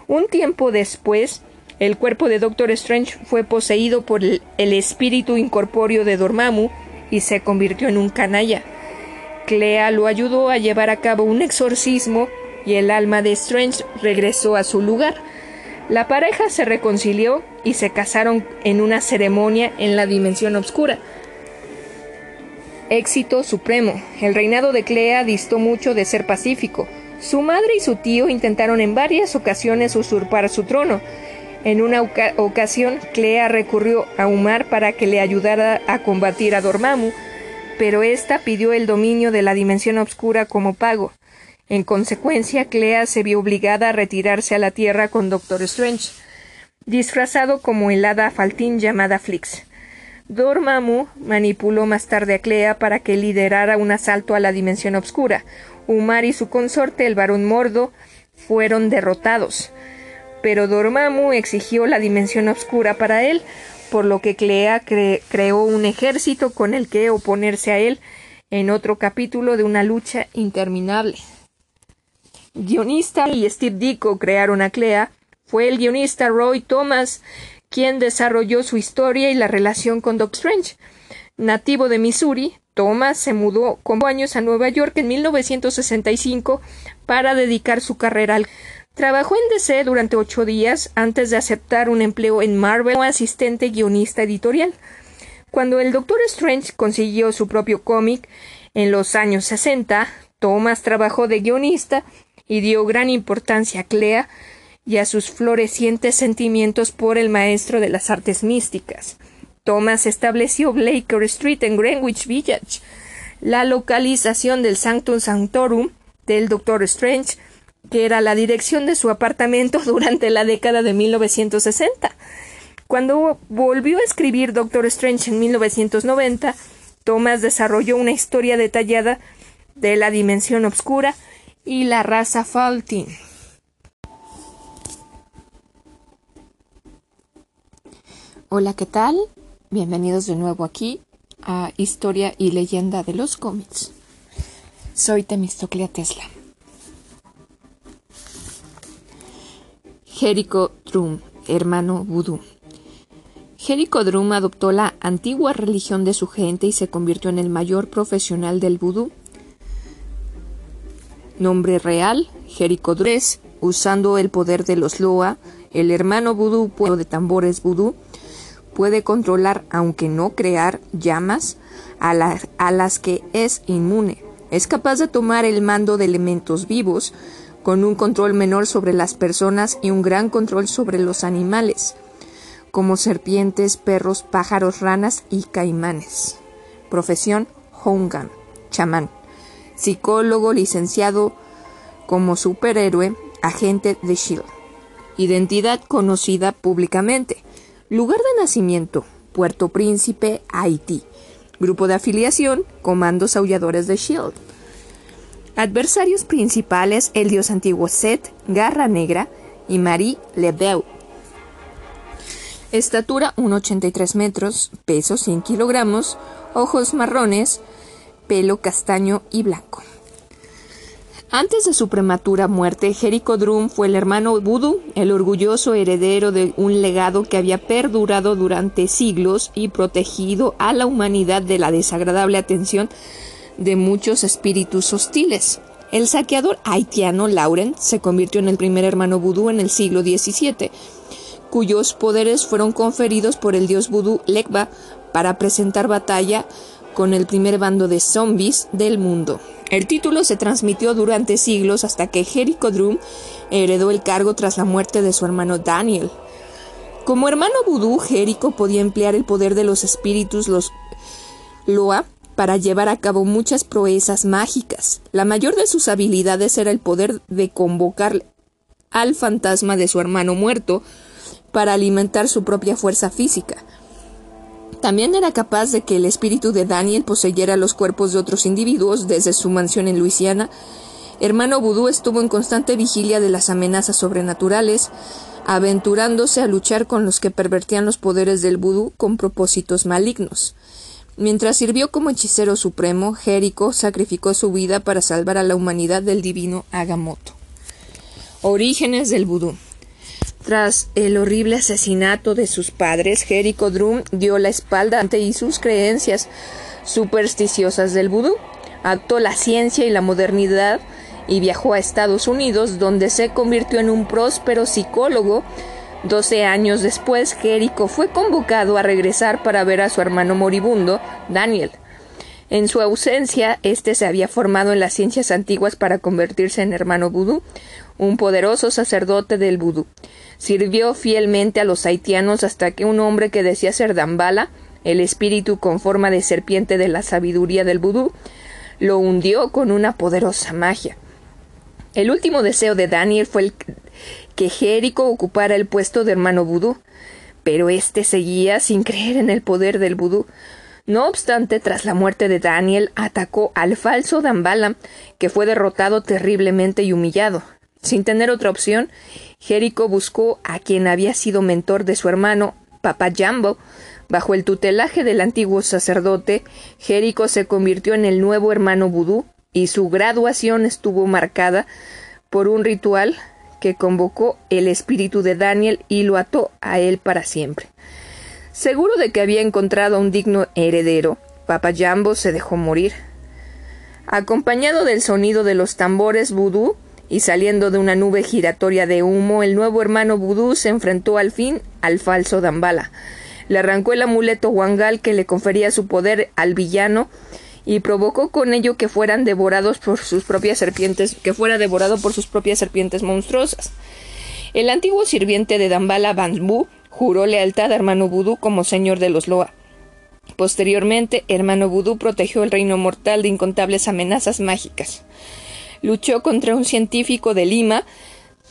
Un tiempo después, el cuerpo de Doctor Strange fue poseído por el, el espíritu incorpóreo de Dormammu, y se convirtió en un canalla. Clea lo ayudó a llevar a cabo un exorcismo y el alma de Strange regresó a su lugar. La pareja se reconcilió y se casaron en una ceremonia en la dimensión oscura. Éxito supremo. El reinado de Clea distó mucho de ser pacífico. Su madre y su tío intentaron en varias ocasiones usurpar su trono, en una ocasión, Clea recurrió a Umar para que le ayudara a combatir a Dormammu, pero ésta pidió el dominio de la dimensión oscura como pago. En consecuencia, Clea se vio obligada a retirarse a la Tierra con Doctor Strange, disfrazado como el hada faltín llamada Flix. Dormammu manipuló más tarde a Clea para que liderara un asalto a la dimensión oscura. Umar y su consorte, el varón Mordo, fueron derrotados pero Dormammu exigió la dimensión oscura para él, por lo que Clea creó un ejército con el que oponerse a él en otro capítulo de una lucha interminable. Guionista y Steve Ditko crearon a Clea, fue el guionista Roy Thomas quien desarrolló su historia y la relación con Doc Strange. Nativo de Missouri, Thomas se mudó con años a Nueva York en 1965 para dedicar su carrera al Trabajó en DC durante ocho días antes de aceptar un empleo en Marvel como asistente guionista editorial. Cuando el Doctor Strange consiguió su propio cómic en los años 60, Thomas trabajó de guionista y dio gran importancia a Clea y a sus florecientes sentimientos por el maestro de las artes místicas. Thomas estableció Blaker Street en Greenwich Village, la localización del Sanctum Sanctorum del Doctor Strange, que era la dirección de su apartamento durante la década de 1960. Cuando volvió a escribir Doctor Strange en 1990, Thomas desarrolló una historia detallada de la dimensión oscura y la raza Faltin. Hola, ¿qué tal? Bienvenidos de nuevo aquí a Historia y Leyenda de los cómics. Soy Temistoclea Tesla. Jericho Drum, hermano vudú. Jericho Drum adoptó la antigua religión de su gente y se convirtió en el mayor profesional del vudú. Nombre real, Jericho Drum, usando el poder de los Loa, el hermano vudú pueblo de tambores vudú, puede controlar, aunque no crear, llamas a, a las que es inmune. Es capaz de tomar el mando de elementos vivos, con un control menor sobre las personas y un gran control sobre los animales, como serpientes, perros, pájaros, ranas y caimanes. Profesión Hongan, chamán. Psicólogo licenciado como superhéroe, agente de Shield. Identidad conocida públicamente. Lugar de nacimiento, Puerto Príncipe, Haití. Grupo de afiliación, Comandos Aulladores de Shield. Adversarios principales, el dios antiguo Set, Garra Negra y Marie Lebeu. Estatura 1,83 metros, peso 100 kilogramos, ojos marrones, pelo castaño y blanco. Antes de su prematura muerte, Jericho Drum fue el hermano Voodoo, el orgulloso heredero de un legado que había perdurado durante siglos y protegido a la humanidad de la desagradable atención de muchos espíritus hostiles. El saqueador haitiano Laurent se convirtió en el primer hermano vudú en el siglo XVII, cuyos poderes fueron conferidos por el dios vudú Lekba para presentar batalla con el primer bando de zombies del mundo. El título se transmitió durante siglos hasta que Jericho Drum heredó el cargo tras la muerte de su hermano Daniel. Como hermano vudú, Jericho podía emplear el poder de los espíritus, los Loa, para llevar a cabo muchas proezas mágicas. La mayor de sus habilidades era el poder de convocar al fantasma de su hermano muerto para alimentar su propia fuerza física. También era capaz de que el espíritu de Daniel poseyera los cuerpos de otros individuos desde su mansión en Luisiana. Hermano Vudú estuvo en constante vigilia de las amenazas sobrenaturales, aventurándose a luchar con los que pervertían los poderes del vudú con propósitos malignos. Mientras sirvió como hechicero supremo, Jericho sacrificó su vida para salvar a la humanidad del divino Agamotto. Orígenes del vudú. Tras el horrible asesinato de sus padres, Jericho Drum dio la espalda ante sus creencias supersticiosas del vudú, actuó la ciencia y la modernidad y viajó a Estados Unidos, donde se convirtió en un próspero psicólogo. Doce años después, Jericho fue convocado a regresar para ver a su hermano moribundo, Daniel. En su ausencia, éste se había formado en las ciencias antiguas para convertirse en hermano vudú, un poderoso sacerdote del vudú. Sirvió fielmente a los haitianos hasta que un hombre que decía ser Dambala, el espíritu con forma de serpiente de la sabiduría del vudú, lo hundió con una poderosa magia. El último deseo de Daniel fue el que Jericho ocupara el puesto de hermano vudú, pero éste seguía sin creer en el poder del vudú. No obstante, tras la muerte de Daniel, atacó al falso Dambala, que fue derrotado terriblemente y humillado. Sin tener otra opción, Jericho buscó a quien había sido mentor de su hermano, Papa Jambo. Bajo el tutelaje del antiguo sacerdote, Jericho se convirtió en el nuevo hermano vudú y su graduación estuvo marcada por un ritual que convocó el espíritu de Daniel y lo ató a él para siempre. Seguro de que había encontrado a un digno heredero, Papa Jambo se dejó morir. Acompañado del sonido de los tambores vudú, y saliendo de una nube giratoria de humo, el nuevo hermano vudú se enfrentó al fin al falso Dambala. Le arrancó el amuleto wangal que le confería su poder al villano y provocó con ello que fueran devorados por sus propias serpientes, que fuera devorado por sus propias serpientes monstruosas. El antiguo sirviente de Dambala Bambú juró lealtad a hermano Vudú como señor de los Loa. Posteriormente, hermano Vudú protegió el reino mortal de incontables amenazas mágicas. Luchó contra un científico de Lima,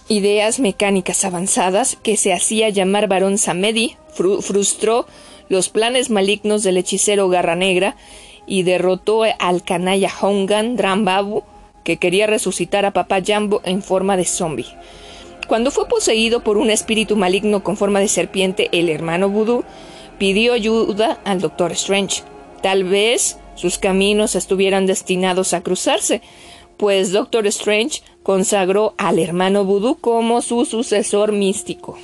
ideas mecánicas avanzadas, que se hacía llamar Barón Samedi, frustró los planes malignos del hechicero Garra Negra y derrotó al canalla Hongan Drambabu, que quería resucitar a Papá Jambo en forma de zombie. Cuando fue poseído por un espíritu maligno con forma de serpiente, el hermano Voodoo pidió ayuda al Doctor Strange. Tal vez sus caminos estuvieran destinados a cruzarse, pues Doctor Strange consagró al hermano Voodoo como su sucesor místico.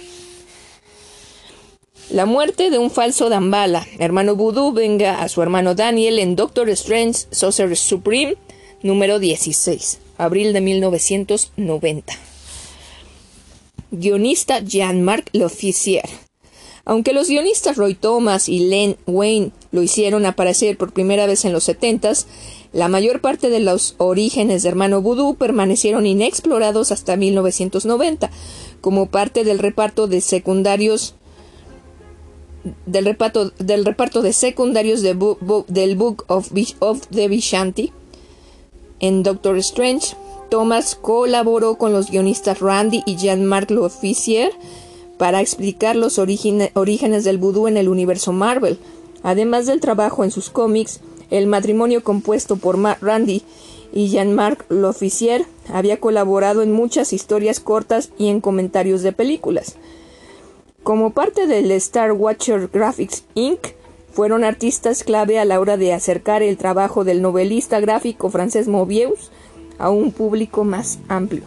La muerte de un falso Dambala, hermano Voodoo, venga a su hermano Daniel en Doctor Strange Sorcerer Supreme número 16, abril de 1990. Guionista Jean-Marc L'Officier. Aunque los guionistas Roy Thomas y Len Wayne lo hicieron aparecer por primera vez en los setentas, la mayor parte de los orígenes de Hermano Voodoo permanecieron inexplorados hasta 1990, como parte del reparto de secundarios del reparto, del reparto de secundarios del Book of, of the Vishanti en Doctor Strange Thomas colaboró con los guionistas Randy y Jean-Marc L'Officier para explicar los orígenes del vudú en el universo Marvel. Además del trabajo en sus cómics, el matrimonio compuesto por Randy y Jean-Marc L'Officier había colaborado en muchas historias cortas y en comentarios de películas. Como parte del Star Watcher Graphics Inc., fueron artistas clave a la hora de acercar el trabajo del novelista gráfico francés Mobius a un público más amplio.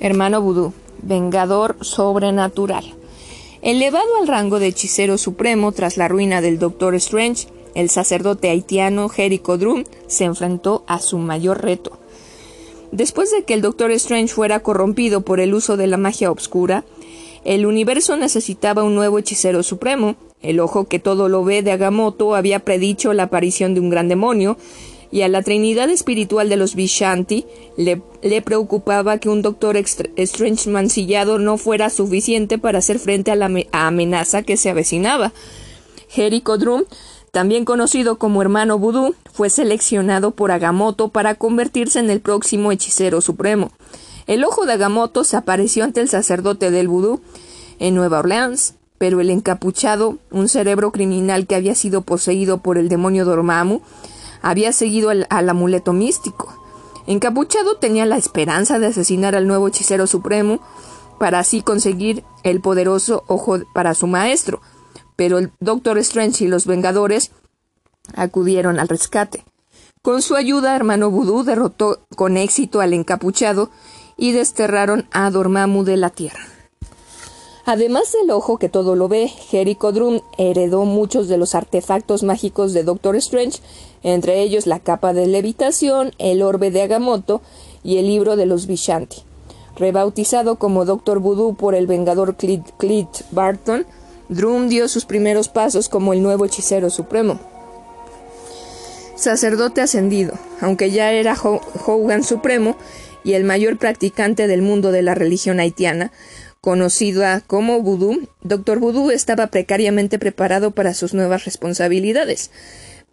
Hermano Vudú, vengador sobrenatural. Elevado al rango de hechicero supremo tras la ruina del Doctor Strange, el sacerdote haitiano Jericho Drum se enfrentó a su mayor reto. Después de que el Doctor Strange fuera corrompido por el uso de la magia obscura, el universo necesitaba un nuevo hechicero supremo. El ojo que todo lo ve de Agamotto había predicho la aparición de un gran demonio, y a la Trinidad espiritual de los Vishanti le, preocupaba que un Doctor Strange mancillado no fuera suficiente para hacer frente a la amenaza que se avecinaba. Jericho Drum, también conocido como hermano Voodoo, fue seleccionado por Agamotto para convertirse en el próximo hechicero supremo. El ojo de Agamotto se apareció ante el sacerdote del Voodoo en Nueva Orleans, pero el encapuchado, un cerebro criminal que había sido poseído por el demonio Dormammu, había seguido al, amuleto místico. Encapuchado tenía la esperanza de asesinar al nuevo hechicero supremo para así conseguir el poderoso ojo para su maestro, pero el Doctor Strange y los Vengadores acudieron al rescate. Con su ayuda, hermano Vudú derrotó con éxito al encapuchado y desterraron a Dormammu de la tierra. Además del ojo que todo lo ve, Jericho Drum heredó muchos de los artefactos mágicos de Doctor Strange, entre ellos la capa de levitación, el orbe de Agamotto y el libro de los Vishanti. Rebautizado como Doctor Voodoo por el vengador Clint Barton, Drum dio sus primeros pasos como el nuevo hechicero supremo. Sacerdote ascendido, aunque ya era Hogan Supremo y el mayor practicante del mundo de la religión haitiana, Conocida como Voodoo, Doctor Voodoo estaba precariamente preparado para sus nuevas responsabilidades.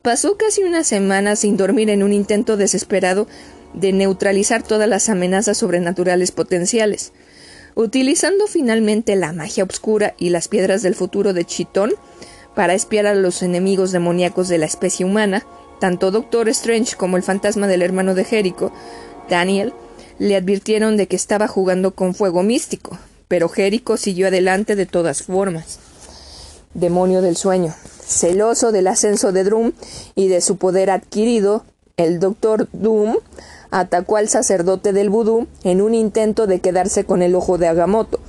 Pasó casi una semana sin dormir en un intento desesperado de neutralizar todas las amenazas sobrenaturales potenciales. Utilizando finalmente la magia oscura y las piedras del futuro de Chitón para espiar a los enemigos demoníacos de la especie humana, tanto Doctor Strange como el fantasma del hermano de Jericho, Daniel, le advirtieron de que estaba jugando con fuego místico, pero Jericho siguió adelante de todas formas. Demonio del sueño. Celoso del ascenso de Drum y de su poder adquirido, el doctor Doom atacó al sacerdote del vudú en un intento de quedarse con el ojo de Agamotto.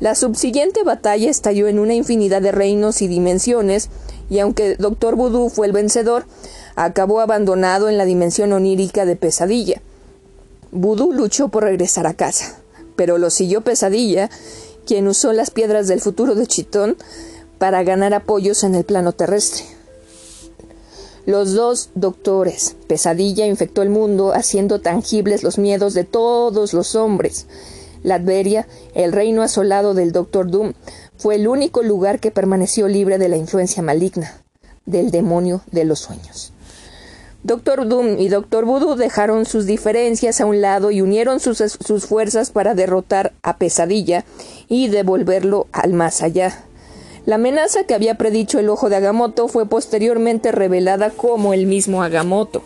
La subsiguiente batalla estalló en una infinidad de reinos y dimensiones, y aunque Doctor Vudú fue el vencedor, acabó abandonado en la dimensión onírica de pesadilla. Vudú luchó por regresar a casa pero lo siguió Pesadilla, quien usó las piedras del futuro de Chitón para ganar apoyos en el plano terrestre. Los dos doctores. Pesadilla infectó el mundo, haciendo tangibles los miedos de todos los hombres. Latveria, el reino asolado del Doctor Doom, fue el único lugar que permaneció libre de la influencia maligna del demonio de los sueños. Doctor Doom y Doctor Voodoo dejaron sus diferencias a un lado y unieron sus, sus, fuerzas para derrotar a Pesadilla y devolverlo al más allá. La amenaza que había predicho el ojo de Agamotto fue posteriormente revelada como el mismo Agamotto.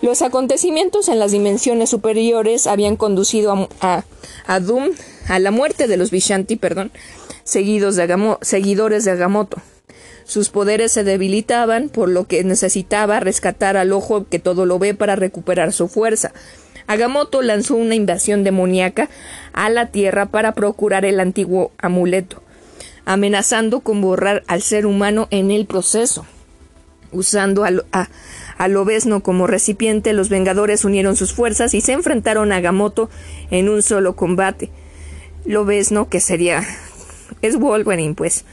Los acontecimientos en las dimensiones superiores habían conducido a, a, Doom a la muerte de los Vishanti, perdón, seguidos de seguidores de Agamotto. Sus poderes se debilitaban, por lo que necesitaba rescatar al ojo que todo lo ve para recuperar su fuerza. Agamotto lanzó una invasión demoníaca a la Tierra para procurar el antiguo amuleto, amenazando con borrar al ser humano en el proceso. Usando a, a Lobesno como recipiente, los Vengadores unieron sus fuerzas y se enfrentaron a Agamotto en un solo combate. Lobesno, que sería. es Wolverine, pues.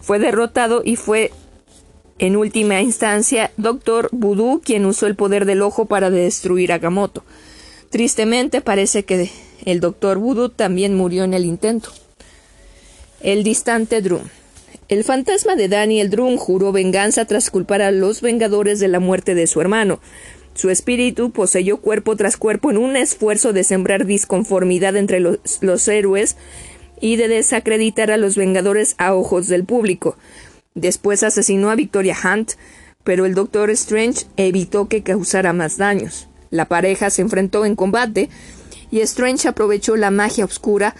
Fue derrotado y fue en última instancia Doctor Voodoo quien usó el poder del ojo para destruir a Agamotto. Tristemente parece que el Doctor Voodoo también murió en el intento. El distante Drum. El fantasma de Daniel Drum juró venganza tras culpar a los Vengadores de la muerte de su hermano. Su espíritu poseyó cuerpo tras cuerpo en un esfuerzo de sembrar disconformidad entre los, los héroes y de desacreditar a los Vengadores a ojos del público. Después asesinó a Victoria Hunt, pero el Doctor Strange evitó que causara más daños. La pareja se enfrentó en combate y Strange aprovechó la magia oscura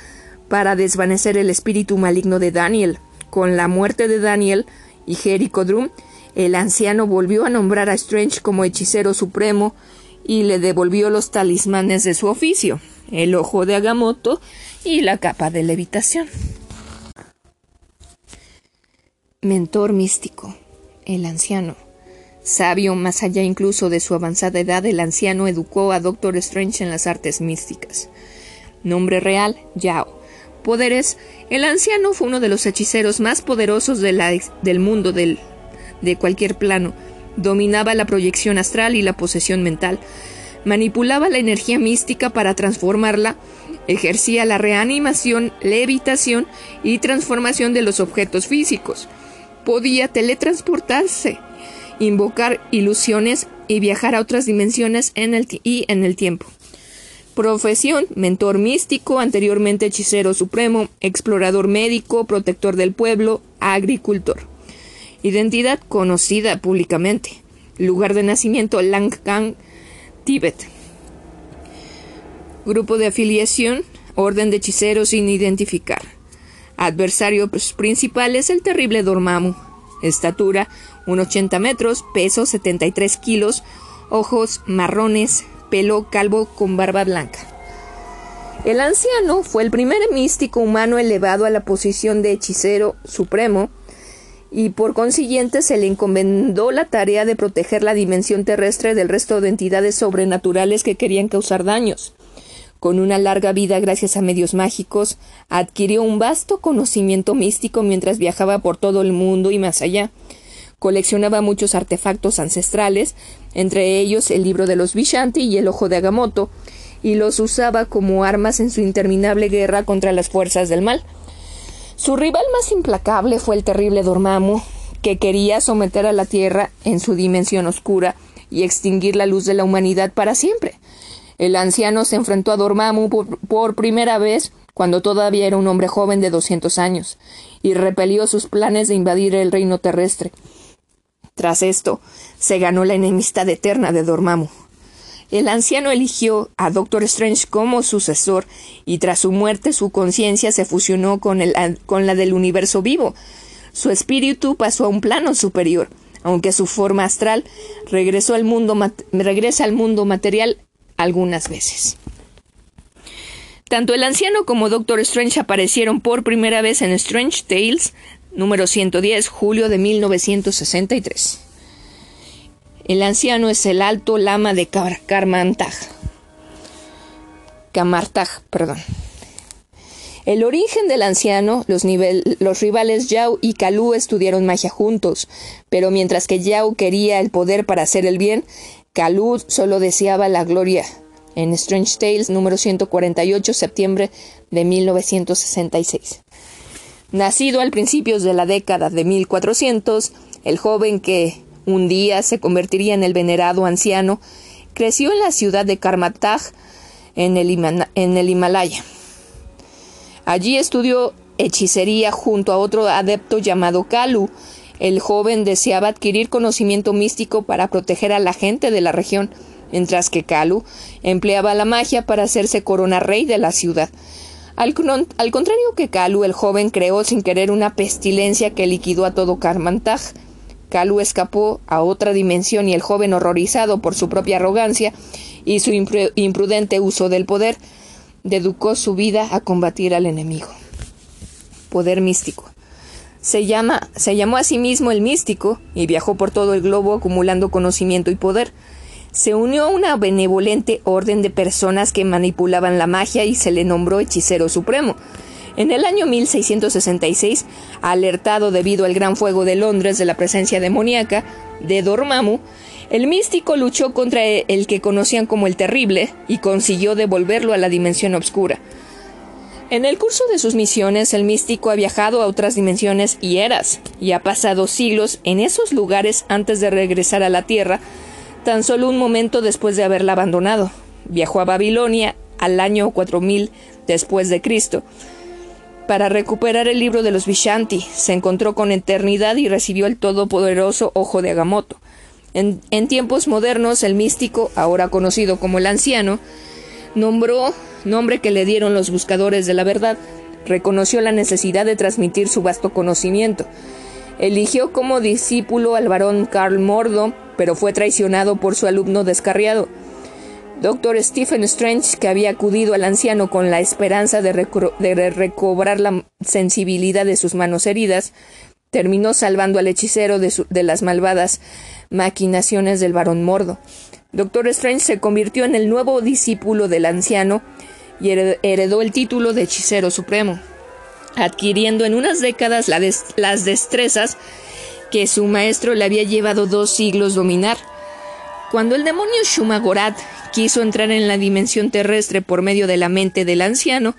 para desvanecer el espíritu maligno de Daniel. Con la muerte de Daniel y Jericho Drum, el anciano volvió a nombrar a Strange como hechicero supremo y le devolvió los talismanes de su oficio, el ojo de Agamotto y la capa de levitación. Mentor místico, el anciano. Sabio más allá incluso de su avanzada edad, el anciano educó a Doctor Strange en las artes místicas. Nombre real, Yao. Poderes, el anciano fue uno de los hechiceros más poderosos del mundo del, de cualquier plano. Dominaba la proyección astral y la posesión mental. Manipulaba la energía mística para transformarla. Ejercía la reanimación, levitación y transformación de los objetos físicos. Podía teletransportarse, invocar ilusiones y viajar a otras dimensiones en el y en el tiempo. Profesión, mentor místico, anteriormente hechicero supremo, explorador médico, protector del pueblo, agricultor. Identidad conocida públicamente. Lugar de nacimiento, Langkang, Tíbet. Grupo de afiliación, orden de hechiceros sin identificar. Adversario principal es el terrible Dormammu. Estatura, 1,80 metros, peso 73 kilos, ojos marrones, pelo calvo con barba blanca. El anciano fue el primer místico humano elevado a la posición de hechicero supremo y por consiguiente se le encomendó la tarea de proteger la dimensión terrestre del resto de entidades sobrenaturales que querían causar daños. Con una larga vida gracias a medios mágicos, adquirió un vasto conocimiento místico mientras viajaba por todo el mundo y más allá. Coleccionaba muchos artefactos ancestrales, entre ellos el libro de los Vishanti y el ojo de Agamotto, y los usaba como armas en su interminable guerra contra las fuerzas del mal. Su rival más implacable fue el terrible Dormammu, que quería someter a la Tierra en su dimensión oscura y extinguir la luz de la humanidad para siempre. El anciano se enfrentó a Dormammu por, por, primera vez cuando todavía era un hombre joven de doscientos años, y repelió sus planes de invadir el reino terrestre. Tras esto, se ganó la enemistad eterna de Dormammu. El anciano eligió a Doctor Strange como sucesor y tras su muerte su conciencia se fusionó con, la del universo vivo. Su espíritu pasó a un plano superior, aunque su forma astral regresa al mundo material algunas veces. Tanto el anciano como Doctor Strange aparecieron por primera vez en Strange Tales número 110, julio de 1963. El anciano es el alto lama de Karmantaj. Kamartaj, perdón. El origen del anciano, los, los, rivales Yao y Kalu estudiaron magia juntos, pero mientras que Yao quería el poder para hacer el bien, Kalu solo deseaba la gloria en Strange Tales número 148, septiembre de 1966. Nacido al principios de la década de 1400, el joven que un día se convertiría en el venerado anciano, creció en la ciudad de Karmataj, en el, en el Himalaya. Allí estudió hechicería junto a otro adepto llamado Kalu. El joven deseaba adquirir conocimiento místico para proteger a la gente de la región, mientras que Kalu empleaba la magia para hacerse corona rey de la ciudad. Al, contrario que Kalu, el joven creó sin querer una pestilencia que liquidó a todo Karmantaj. Kalu escapó a otra dimensión y el joven, horrorizado por su propia arrogancia y su imprudente uso del poder, dedicó su vida a combatir al enemigo. Poder místico. Se, llama, se llamó a sí mismo el místico y viajó por todo el globo acumulando conocimiento y poder. Se unió a una benevolente orden de personas que manipulaban la magia y se le nombró hechicero supremo. En el año 1666, alertado debido al gran fuego de Londres de la presencia demoníaca de Dormammu, el místico luchó contra el que conocían como el Terrible y consiguió devolverlo a la dimensión oscura. En el curso de sus misiones, el místico ha viajado a otras dimensiones y eras, y ha pasado siglos en esos lugares antes de regresar a la Tierra, tan solo un momento después de haberla abandonado. Viajó a Babilonia al año 4000 después de Cristo para recuperar el libro de los Vishanti. Se encontró con Eternidad y recibió el todopoderoso Ojo de Agamotto. En, tiempos modernos, el místico, ahora conocido como el anciano, nombró nombre que le dieron los buscadores de la verdad, reconoció la necesidad de transmitir su vasto conocimiento. Eligió como discípulo al varón Karl Mordo, pero fue traicionado por su alumno descarriado. Doctor Stephen Strange, que había acudido al anciano con la esperanza de recobrar la sensibilidad de sus manos heridas, terminó salvando al hechicero de, las malvadas maquinaciones del varón Mordo. Doctor Strange se convirtió en el nuevo discípulo del anciano y heredó el título de hechicero supremo, adquiriendo en unas décadas las destrezas que su maestro le había llevado dos siglos dominar. Cuando el demonio Shumagorat quiso entrar en la dimensión terrestre por medio de la mente del anciano,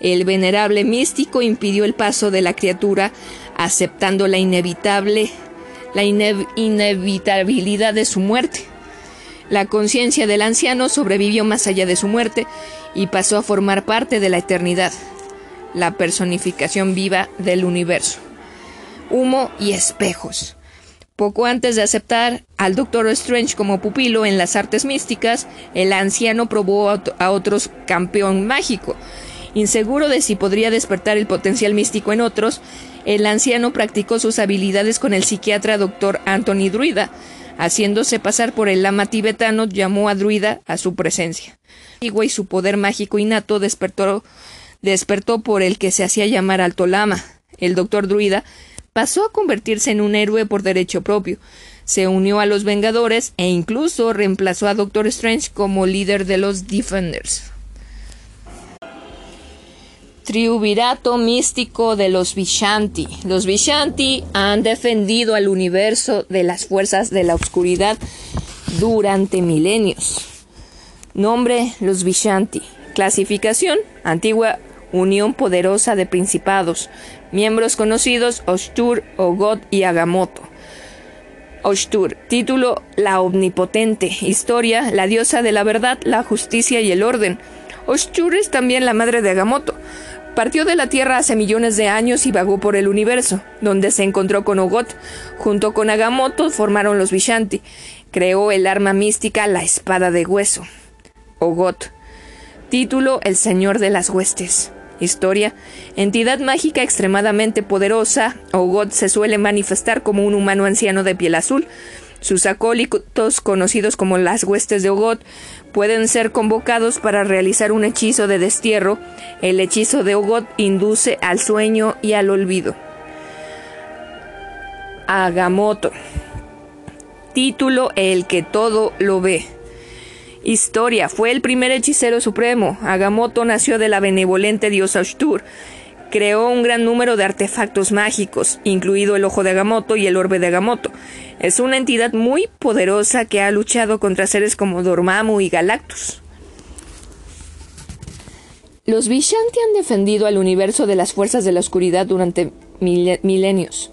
el venerable místico impidió el paso de la criatura aceptando la inevitable la inevitabilidad de su muerte. La conciencia del anciano sobrevivió más allá de su muerte y pasó a formar parte de la eternidad, la personificación viva del universo. Humo y espejos. Poco antes de aceptar al Doctor Strange como pupilo en las artes místicas, el anciano probó a otros campeón mágico. Inseguro de si podría despertar el potencial místico en otros, el anciano practicó sus habilidades con el psiquiatra doctor Anthony Druida. Haciéndose pasar por el lama tibetano, llamó a Druida a su presencia. Y su poder mágico innato despertó, despertó por el que se hacía llamar Alto Lama. El doctor Druida pasó a convertirse en un héroe por derecho propio. Se unió a los Vengadores e incluso reemplazó a Doctor Strange como líder de los Defenders triunvirato místico de los Vishanti. Los Vishanti han defendido al universo de las fuerzas de la oscuridad durante milenios. Nombre los Vishanti. Clasificación antigua unión poderosa de principados. Miembros conocidos Oshtur, Ogot y Agamotto. Oshtur. Título La Omnipotente. Historia La diosa de la verdad, la justicia y el orden. Oshtur es también la madre de Agamotto. Partió de la Tierra hace millones de años y vagó por el universo, donde se encontró con Ogot. Junto con Agamotto formaron los Vishanti. Creó el arma mística la espada de hueso. Ogot. Título El Señor de las Huestes. Historia. Entidad mágica extremadamente poderosa, Ogot se suele manifestar como un humano anciano de piel azul. Sus acólitos, conocidos como las huestes de Ogot, pueden ser convocados para realizar un hechizo de destierro. El hechizo de Ogot induce al sueño y al olvido. Agamotto. Título El que todo lo ve. Historia. Fue el primer hechicero supremo. Agamotto nació de la benevolente diosa Ashtur creó un gran número de artefactos mágicos, incluido el ojo de Agamotto y el orbe de Agamotto. Es una entidad muy poderosa que ha luchado contra seres como Dormammu y Galactus. Los Vishanti han defendido al universo de las fuerzas de la oscuridad durante milenios.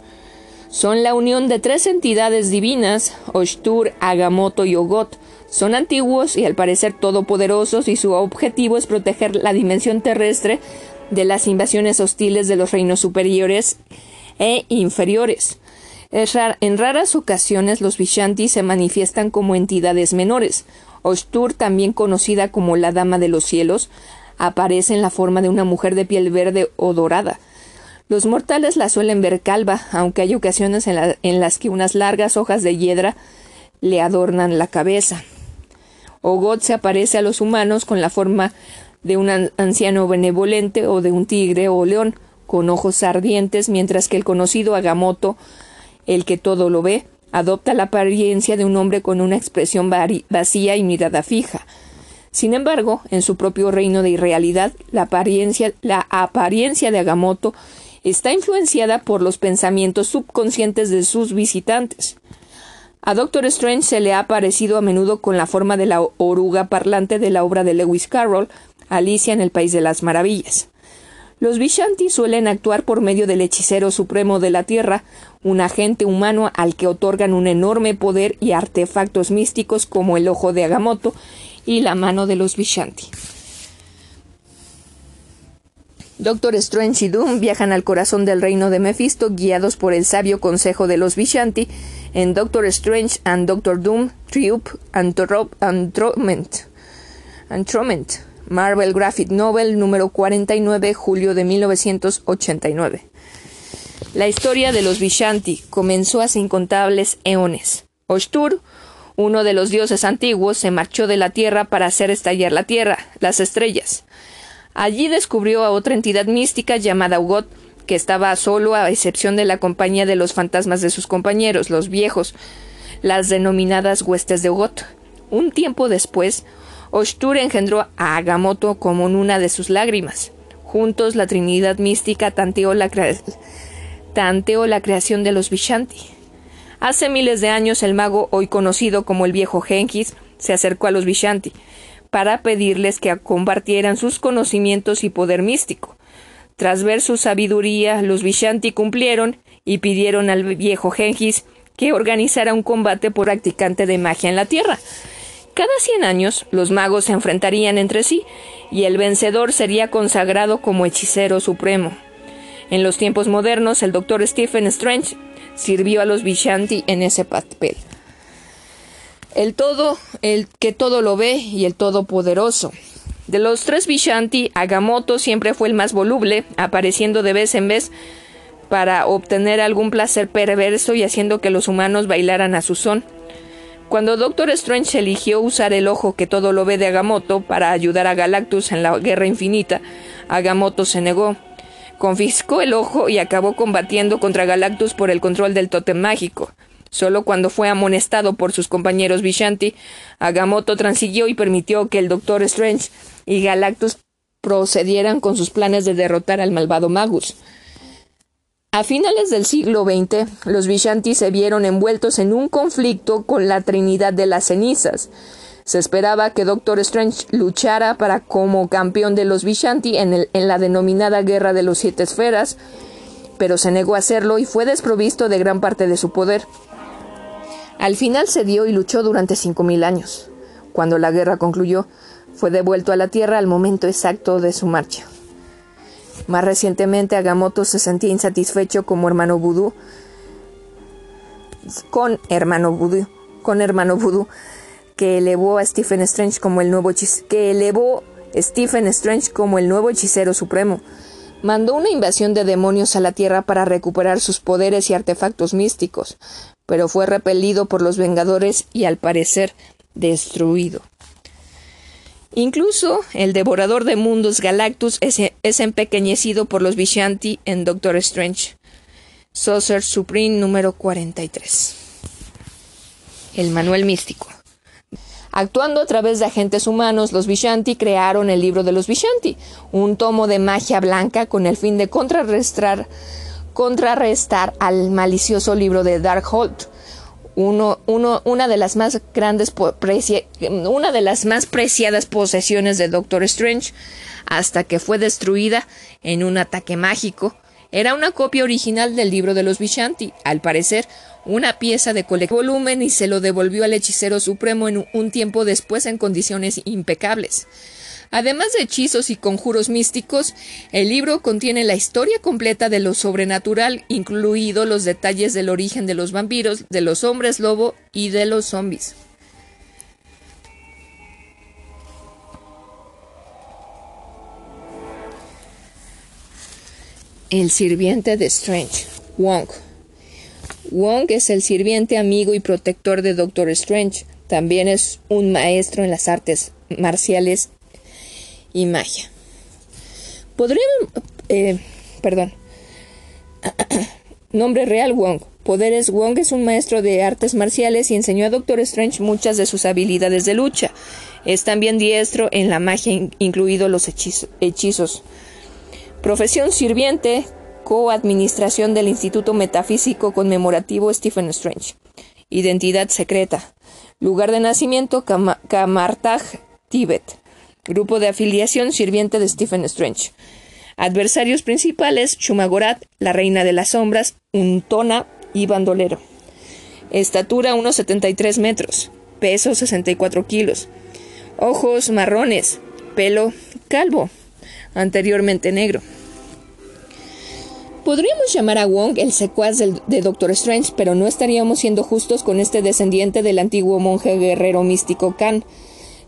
Son la unión de tres entidades divinas, Oshtur, Agamotto y Ogot. Son antiguos y al parecer todopoderosos y su objetivo es proteger la dimensión terrestre de las invasiones hostiles de los reinos superiores e inferiores. En raras ocasiones los Vishanti se manifiestan como entidades menores. Oshtur, también conocida como la Dama de los Cielos, aparece en la forma de una mujer de piel verde o dorada. Los mortales la suelen ver calva, aunque hay ocasiones en, las que unas largas hojas de hiedra le adornan la cabeza. Ogot se aparece a los humanos con la forma de un anciano benevolente o de un tigre o león, con ojos ardientes, mientras que el conocido Agamotto, el que todo lo ve, adopta la apariencia de un hombre con una expresión vacía y mirada fija. Sin embargo, en su propio reino de irrealidad, la apariencia, la apariencia de Agamotto está influenciada por los pensamientos subconscientes de sus visitantes. A Doctor Strange se le ha aparecido a menudo con la forma de la oruga parlante de la obra de Lewis Carroll, Alicia en el País de las Maravillas. Los Vishanti suelen actuar por medio del hechicero supremo de la Tierra, un agente humano al que otorgan un enorme poder y artefactos místicos como el ojo de Agamotto y la mano de los Vishanti. Doctor Strange y Doom viajan al corazón del reino de Mephisto guiados por el sabio consejo de los Vishanti en Doctor Strange and Doctor Doom Triup Antroment. Marvel Graphic Novel número 49, julio de 1989. La historia de los Vishanti comenzó hace incontables eones. Oshtur, uno de los dioses antiguos, se marchó de la tierra para hacer estallar la tierra, las estrellas. Allí descubrió a otra entidad mística llamada Ugot, que estaba solo a excepción de la compañía de los fantasmas de sus compañeros, los viejos, las denominadas huestes de Ugot. Un tiempo después, Oshtur engendró a Agamotto como en una de sus lágrimas. Juntos la Trinidad mística tanteó la, creación de los Vishanti. Hace miles de años el mago, hoy conocido como el viejo Genghis, se acercó a los Vishanti para pedirles que compartieran sus conocimientos y poder místico. Tras ver su sabiduría, los Vishanti cumplieron y pidieron al viejo Gengis que organizara un combate por practicante de magia en la tierra. Cada cien años los magos se enfrentarían entre sí y el vencedor sería consagrado como hechicero supremo. En los tiempos modernos, el doctor Stephen Strange sirvió a los Vishanti en ese papel el todo, el que todo lo ve y el todopoderoso. De los tres Vishanti, Agamotto siempre fue el más voluble, apareciendo de vez en vez para obtener algún placer perverso y haciendo que los humanos bailaran a su son. Cuando Doctor Strange eligió usar el ojo que todo lo ve de Agamotto para ayudar a Galactus en la Guerra Infinita, Agamotto se negó. Confiscó el ojo y acabó combatiendo contra Galactus por el control del tótem mágico. Solo cuando fue amonestado por sus compañeros Vishanti, Agamotto transiguió y permitió que el Doctor Strange y Galactus procedieran con sus planes de derrotar al malvado Magus. A finales del siglo XX, los Vishanti se vieron envueltos en un conflicto con la Trinidad de las Cenizas. Se esperaba que Doctor Strange luchara para como campeón de los Vishanti en, en la denominada Guerra de los Siete Esferas, pero se negó a hacerlo y fue desprovisto de gran parte de su poder. Al final cedió y luchó durante cinco mil años. Cuando la guerra concluyó, fue devuelto a la tierra al momento exacto de su marcha. Más recientemente, Agamotto se sentía insatisfecho como hermano vudú, con hermano vudú, con hermano vudú, que elevó a Stephen Strange como el nuevo que elevó Stephen Strange como el nuevo hechicero supremo. Mandó una invasión de demonios a la Tierra para recuperar sus poderes y artefactos místicos, pero fue repelido por los Vengadores y al parecer destruido. Incluso el devorador de mundos Galactus es, empequeñecido por los Vishanti en Doctor Strange. Saucer Supreme número 43. El manual místico. Actuando a través de agentes humanos, los Vishanti crearon el libro de los Vishanti, un tomo de magia blanca con el fin de contrarrestar contrarrestar al malicioso libro de Darkhold, uno, una de las más grandes una de las más preciadas posesiones de Doctor Strange hasta que fue destruida en un ataque mágico. Era una copia original del libro de los Vishanti, al parecer una pieza de volumen y se lo devolvió al hechicero supremo en un tiempo después en condiciones impecables. Además de hechizos y conjuros místicos, el libro contiene la historia completa de lo sobrenatural, incluido los detalles del origen de los vampiros, de los hombres lobo y de los zombies. El sirviente de Strange, Wong. Wong es el sirviente amigo y protector de Doctor Strange. También es un maestro en las artes marciales y magia. Eh, perdón. Nombre real Wong. Poderes Wong es un maestro de artes marciales y enseñó a Doctor Strange muchas de sus habilidades de lucha. Es también diestro en la magia, incluidos los hechizos. Profesión sirviente, coadministración del Instituto Metafísico Conmemorativo Stephen Strange. Identidad secreta. Lugar de nacimiento, Kamartaj, Tíbet. Grupo de afiliación sirviente de Stephen Strange. Adversarios principales, Shumagorat, la reina de las sombras, Untona y Bandolero. Estatura 1,73 metros. Peso 64 kilos. Ojos marrones. Pelo calvo anteriormente negro. Podríamos llamar a Wong el secuaz de Doctor Strange, pero no estaríamos siendo justos con este descendiente del antiguo monje guerrero místico Khan,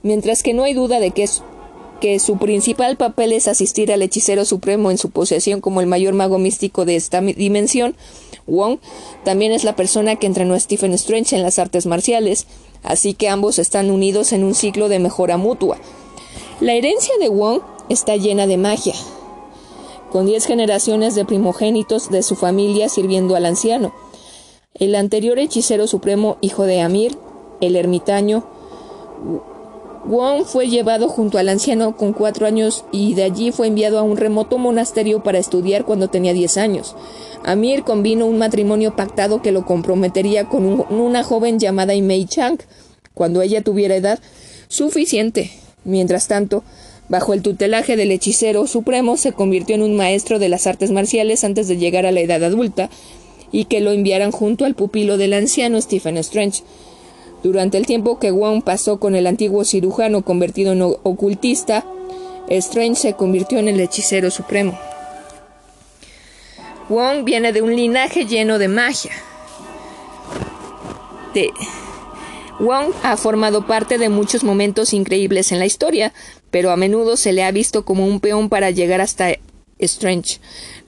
mientras que no hay duda de que, su principal papel es asistir al hechicero supremo en su posesión como el mayor mago místico de esta dimensión. Wong también es la persona que entrenó a Stephen Strange en las artes marciales, así que ambos están unidos en un ciclo de mejora mutua. La herencia de Wong está llena de magia, con diez generaciones de primogénitos de su familia sirviendo al anciano. El anterior hechicero supremo, hijo de Amir, el ermitaño, Wong fue llevado junto al anciano con cuatro años y de allí fue enviado a un remoto monasterio para estudiar cuando tenía diez años. Amir convino un matrimonio pactado que lo comprometería con una joven llamada Imei Chang cuando ella tuviera edad suficiente. Mientras tanto, Bajo el tutelaje del hechicero supremo se convirtió en un maestro de las artes marciales antes de llegar a la edad adulta y que lo enviaran junto al pupilo del anciano Stephen Strange. Durante el tiempo que Wong pasó con el antiguo cirujano convertido en ocultista, Strange se convirtió en el hechicero supremo. Wong viene de un linaje lleno de magia. Wong ha formado parte de muchos momentos increíbles en la historia, pero a menudo se le ha visto como un peón para llegar hasta Strange.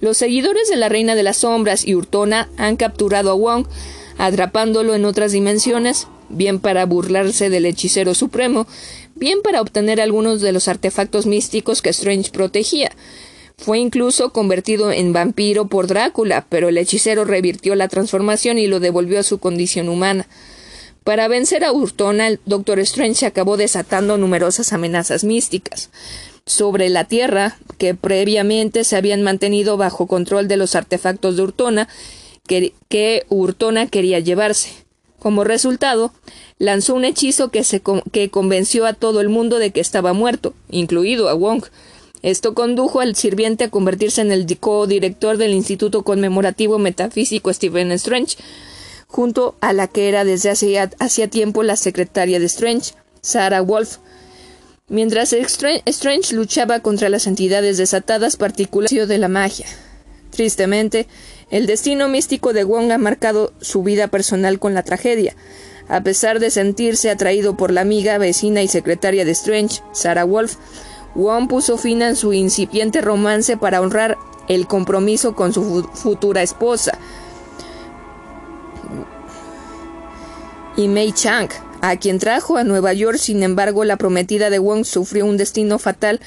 Los seguidores de la Reina de las Sombras y Urtona han capturado a Wong, atrapándolo en otras dimensiones, bien para burlarse del hechicero supremo, bien para obtener algunos de los artefactos místicos que Strange protegía. Fue incluso convertido en vampiro por Drácula, pero el hechicero revirtió la transformación y lo devolvió a su condición humana. Para vencer a Urtona, el Doctor Strange acabó desatando numerosas amenazas místicas sobre la Tierra, que previamente se habían mantenido bajo control de los artefactos de Urtona, que, que Urtona quería llevarse. Como resultado, lanzó un hechizo que, convenció a todo el mundo de que estaba muerto, incluido a Wong. Esto condujo al sirviente a convertirse en el co-director del Instituto Conmemorativo Metafísico Stephen Strange, junto a la que era desde hacía, tiempo la secretaria de Strange, Sarah Wolf. Mientras Strange luchaba contra las entidades desatadas particulares de la magia. Tristemente, el destino místico de Wong ha marcado su vida personal con la tragedia. A pesar de sentirse atraído por la amiga, vecina y secretaria de Strange, Sarah Wolf, Wong puso fin a su incipiente romance para honrar el compromiso con su futura esposa, y Mei Chang, a quien trajo a Nueva York. Sin embargo, la prometida de Wong sufrió un destino fatal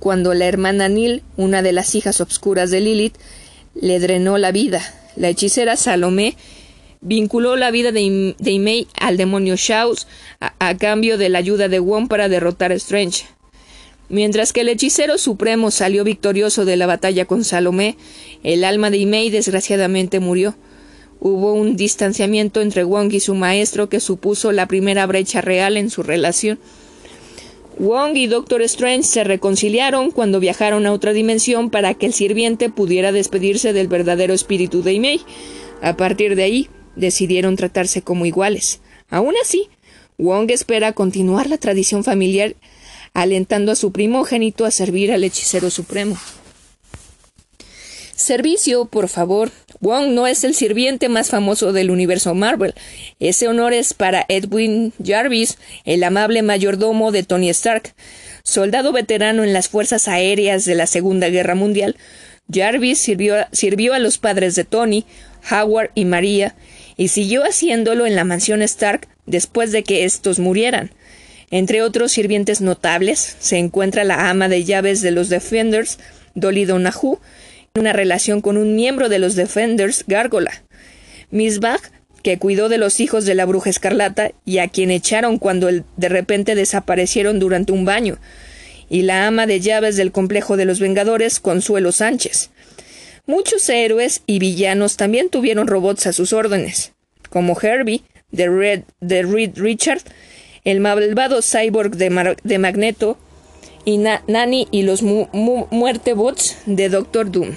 cuando la hermana Nil, una de las hijas obscuras de Lilith, le drenó la vida. La hechicera Salomé vinculó la vida de, Imei al demonio Shaus a, cambio de la ayuda de Wong para derrotar a Strange. Mientras que el hechicero supremo salió victorioso de la batalla con Salomé, el alma de Imei desgraciadamente murió. hubo un distanciamiento entre Wong y su maestro que supuso la primera brecha real en su relación. Wong y Doctor Strange se reconciliaron cuando viajaron a otra dimensión para que el sirviente pudiera despedirse del verdadero espíritu de Imei. A partir de ahí, decidieron tratarse como iguales. Aún así, Wong espera continuar la tradición familiar, alentando a su primogénito a servir al hechicero supremo. Servicio, por favor. Wong no es el sirviente más famoso del universo Marvel. Ese honor es para Edwin Jarvis, el amable mayordomo de Tony Stark. Soldado veterano en las fuerzas aéreas de la Segunda Guerra Mundial, Jarvis sirvió, sirvió a los padres de Tony, Howard y María, y siguió haciéndolo en la mansión Stark después de que estos murieran. Entre otros sirvientes notables se encuentra la ama de llaves de los Defenders, Dolly Donahue, una relación con un miembro de los Defenders, Gárgola. Miss Bach, que cuidó de los hijos de la bruja escarlata y a quien echaron cuando de repente desaparecieron durante un baño. Y la ama de llaves del complejo de los Vengadores, Consuelo Sánchez. Muchos héroes y villanos también tuvieron robots a sus órdenes, como Herbie, de Red, Reed Richard, el malvado cyborg de, Magneto, y Nani y los Muerte Bots de Doctor Doom.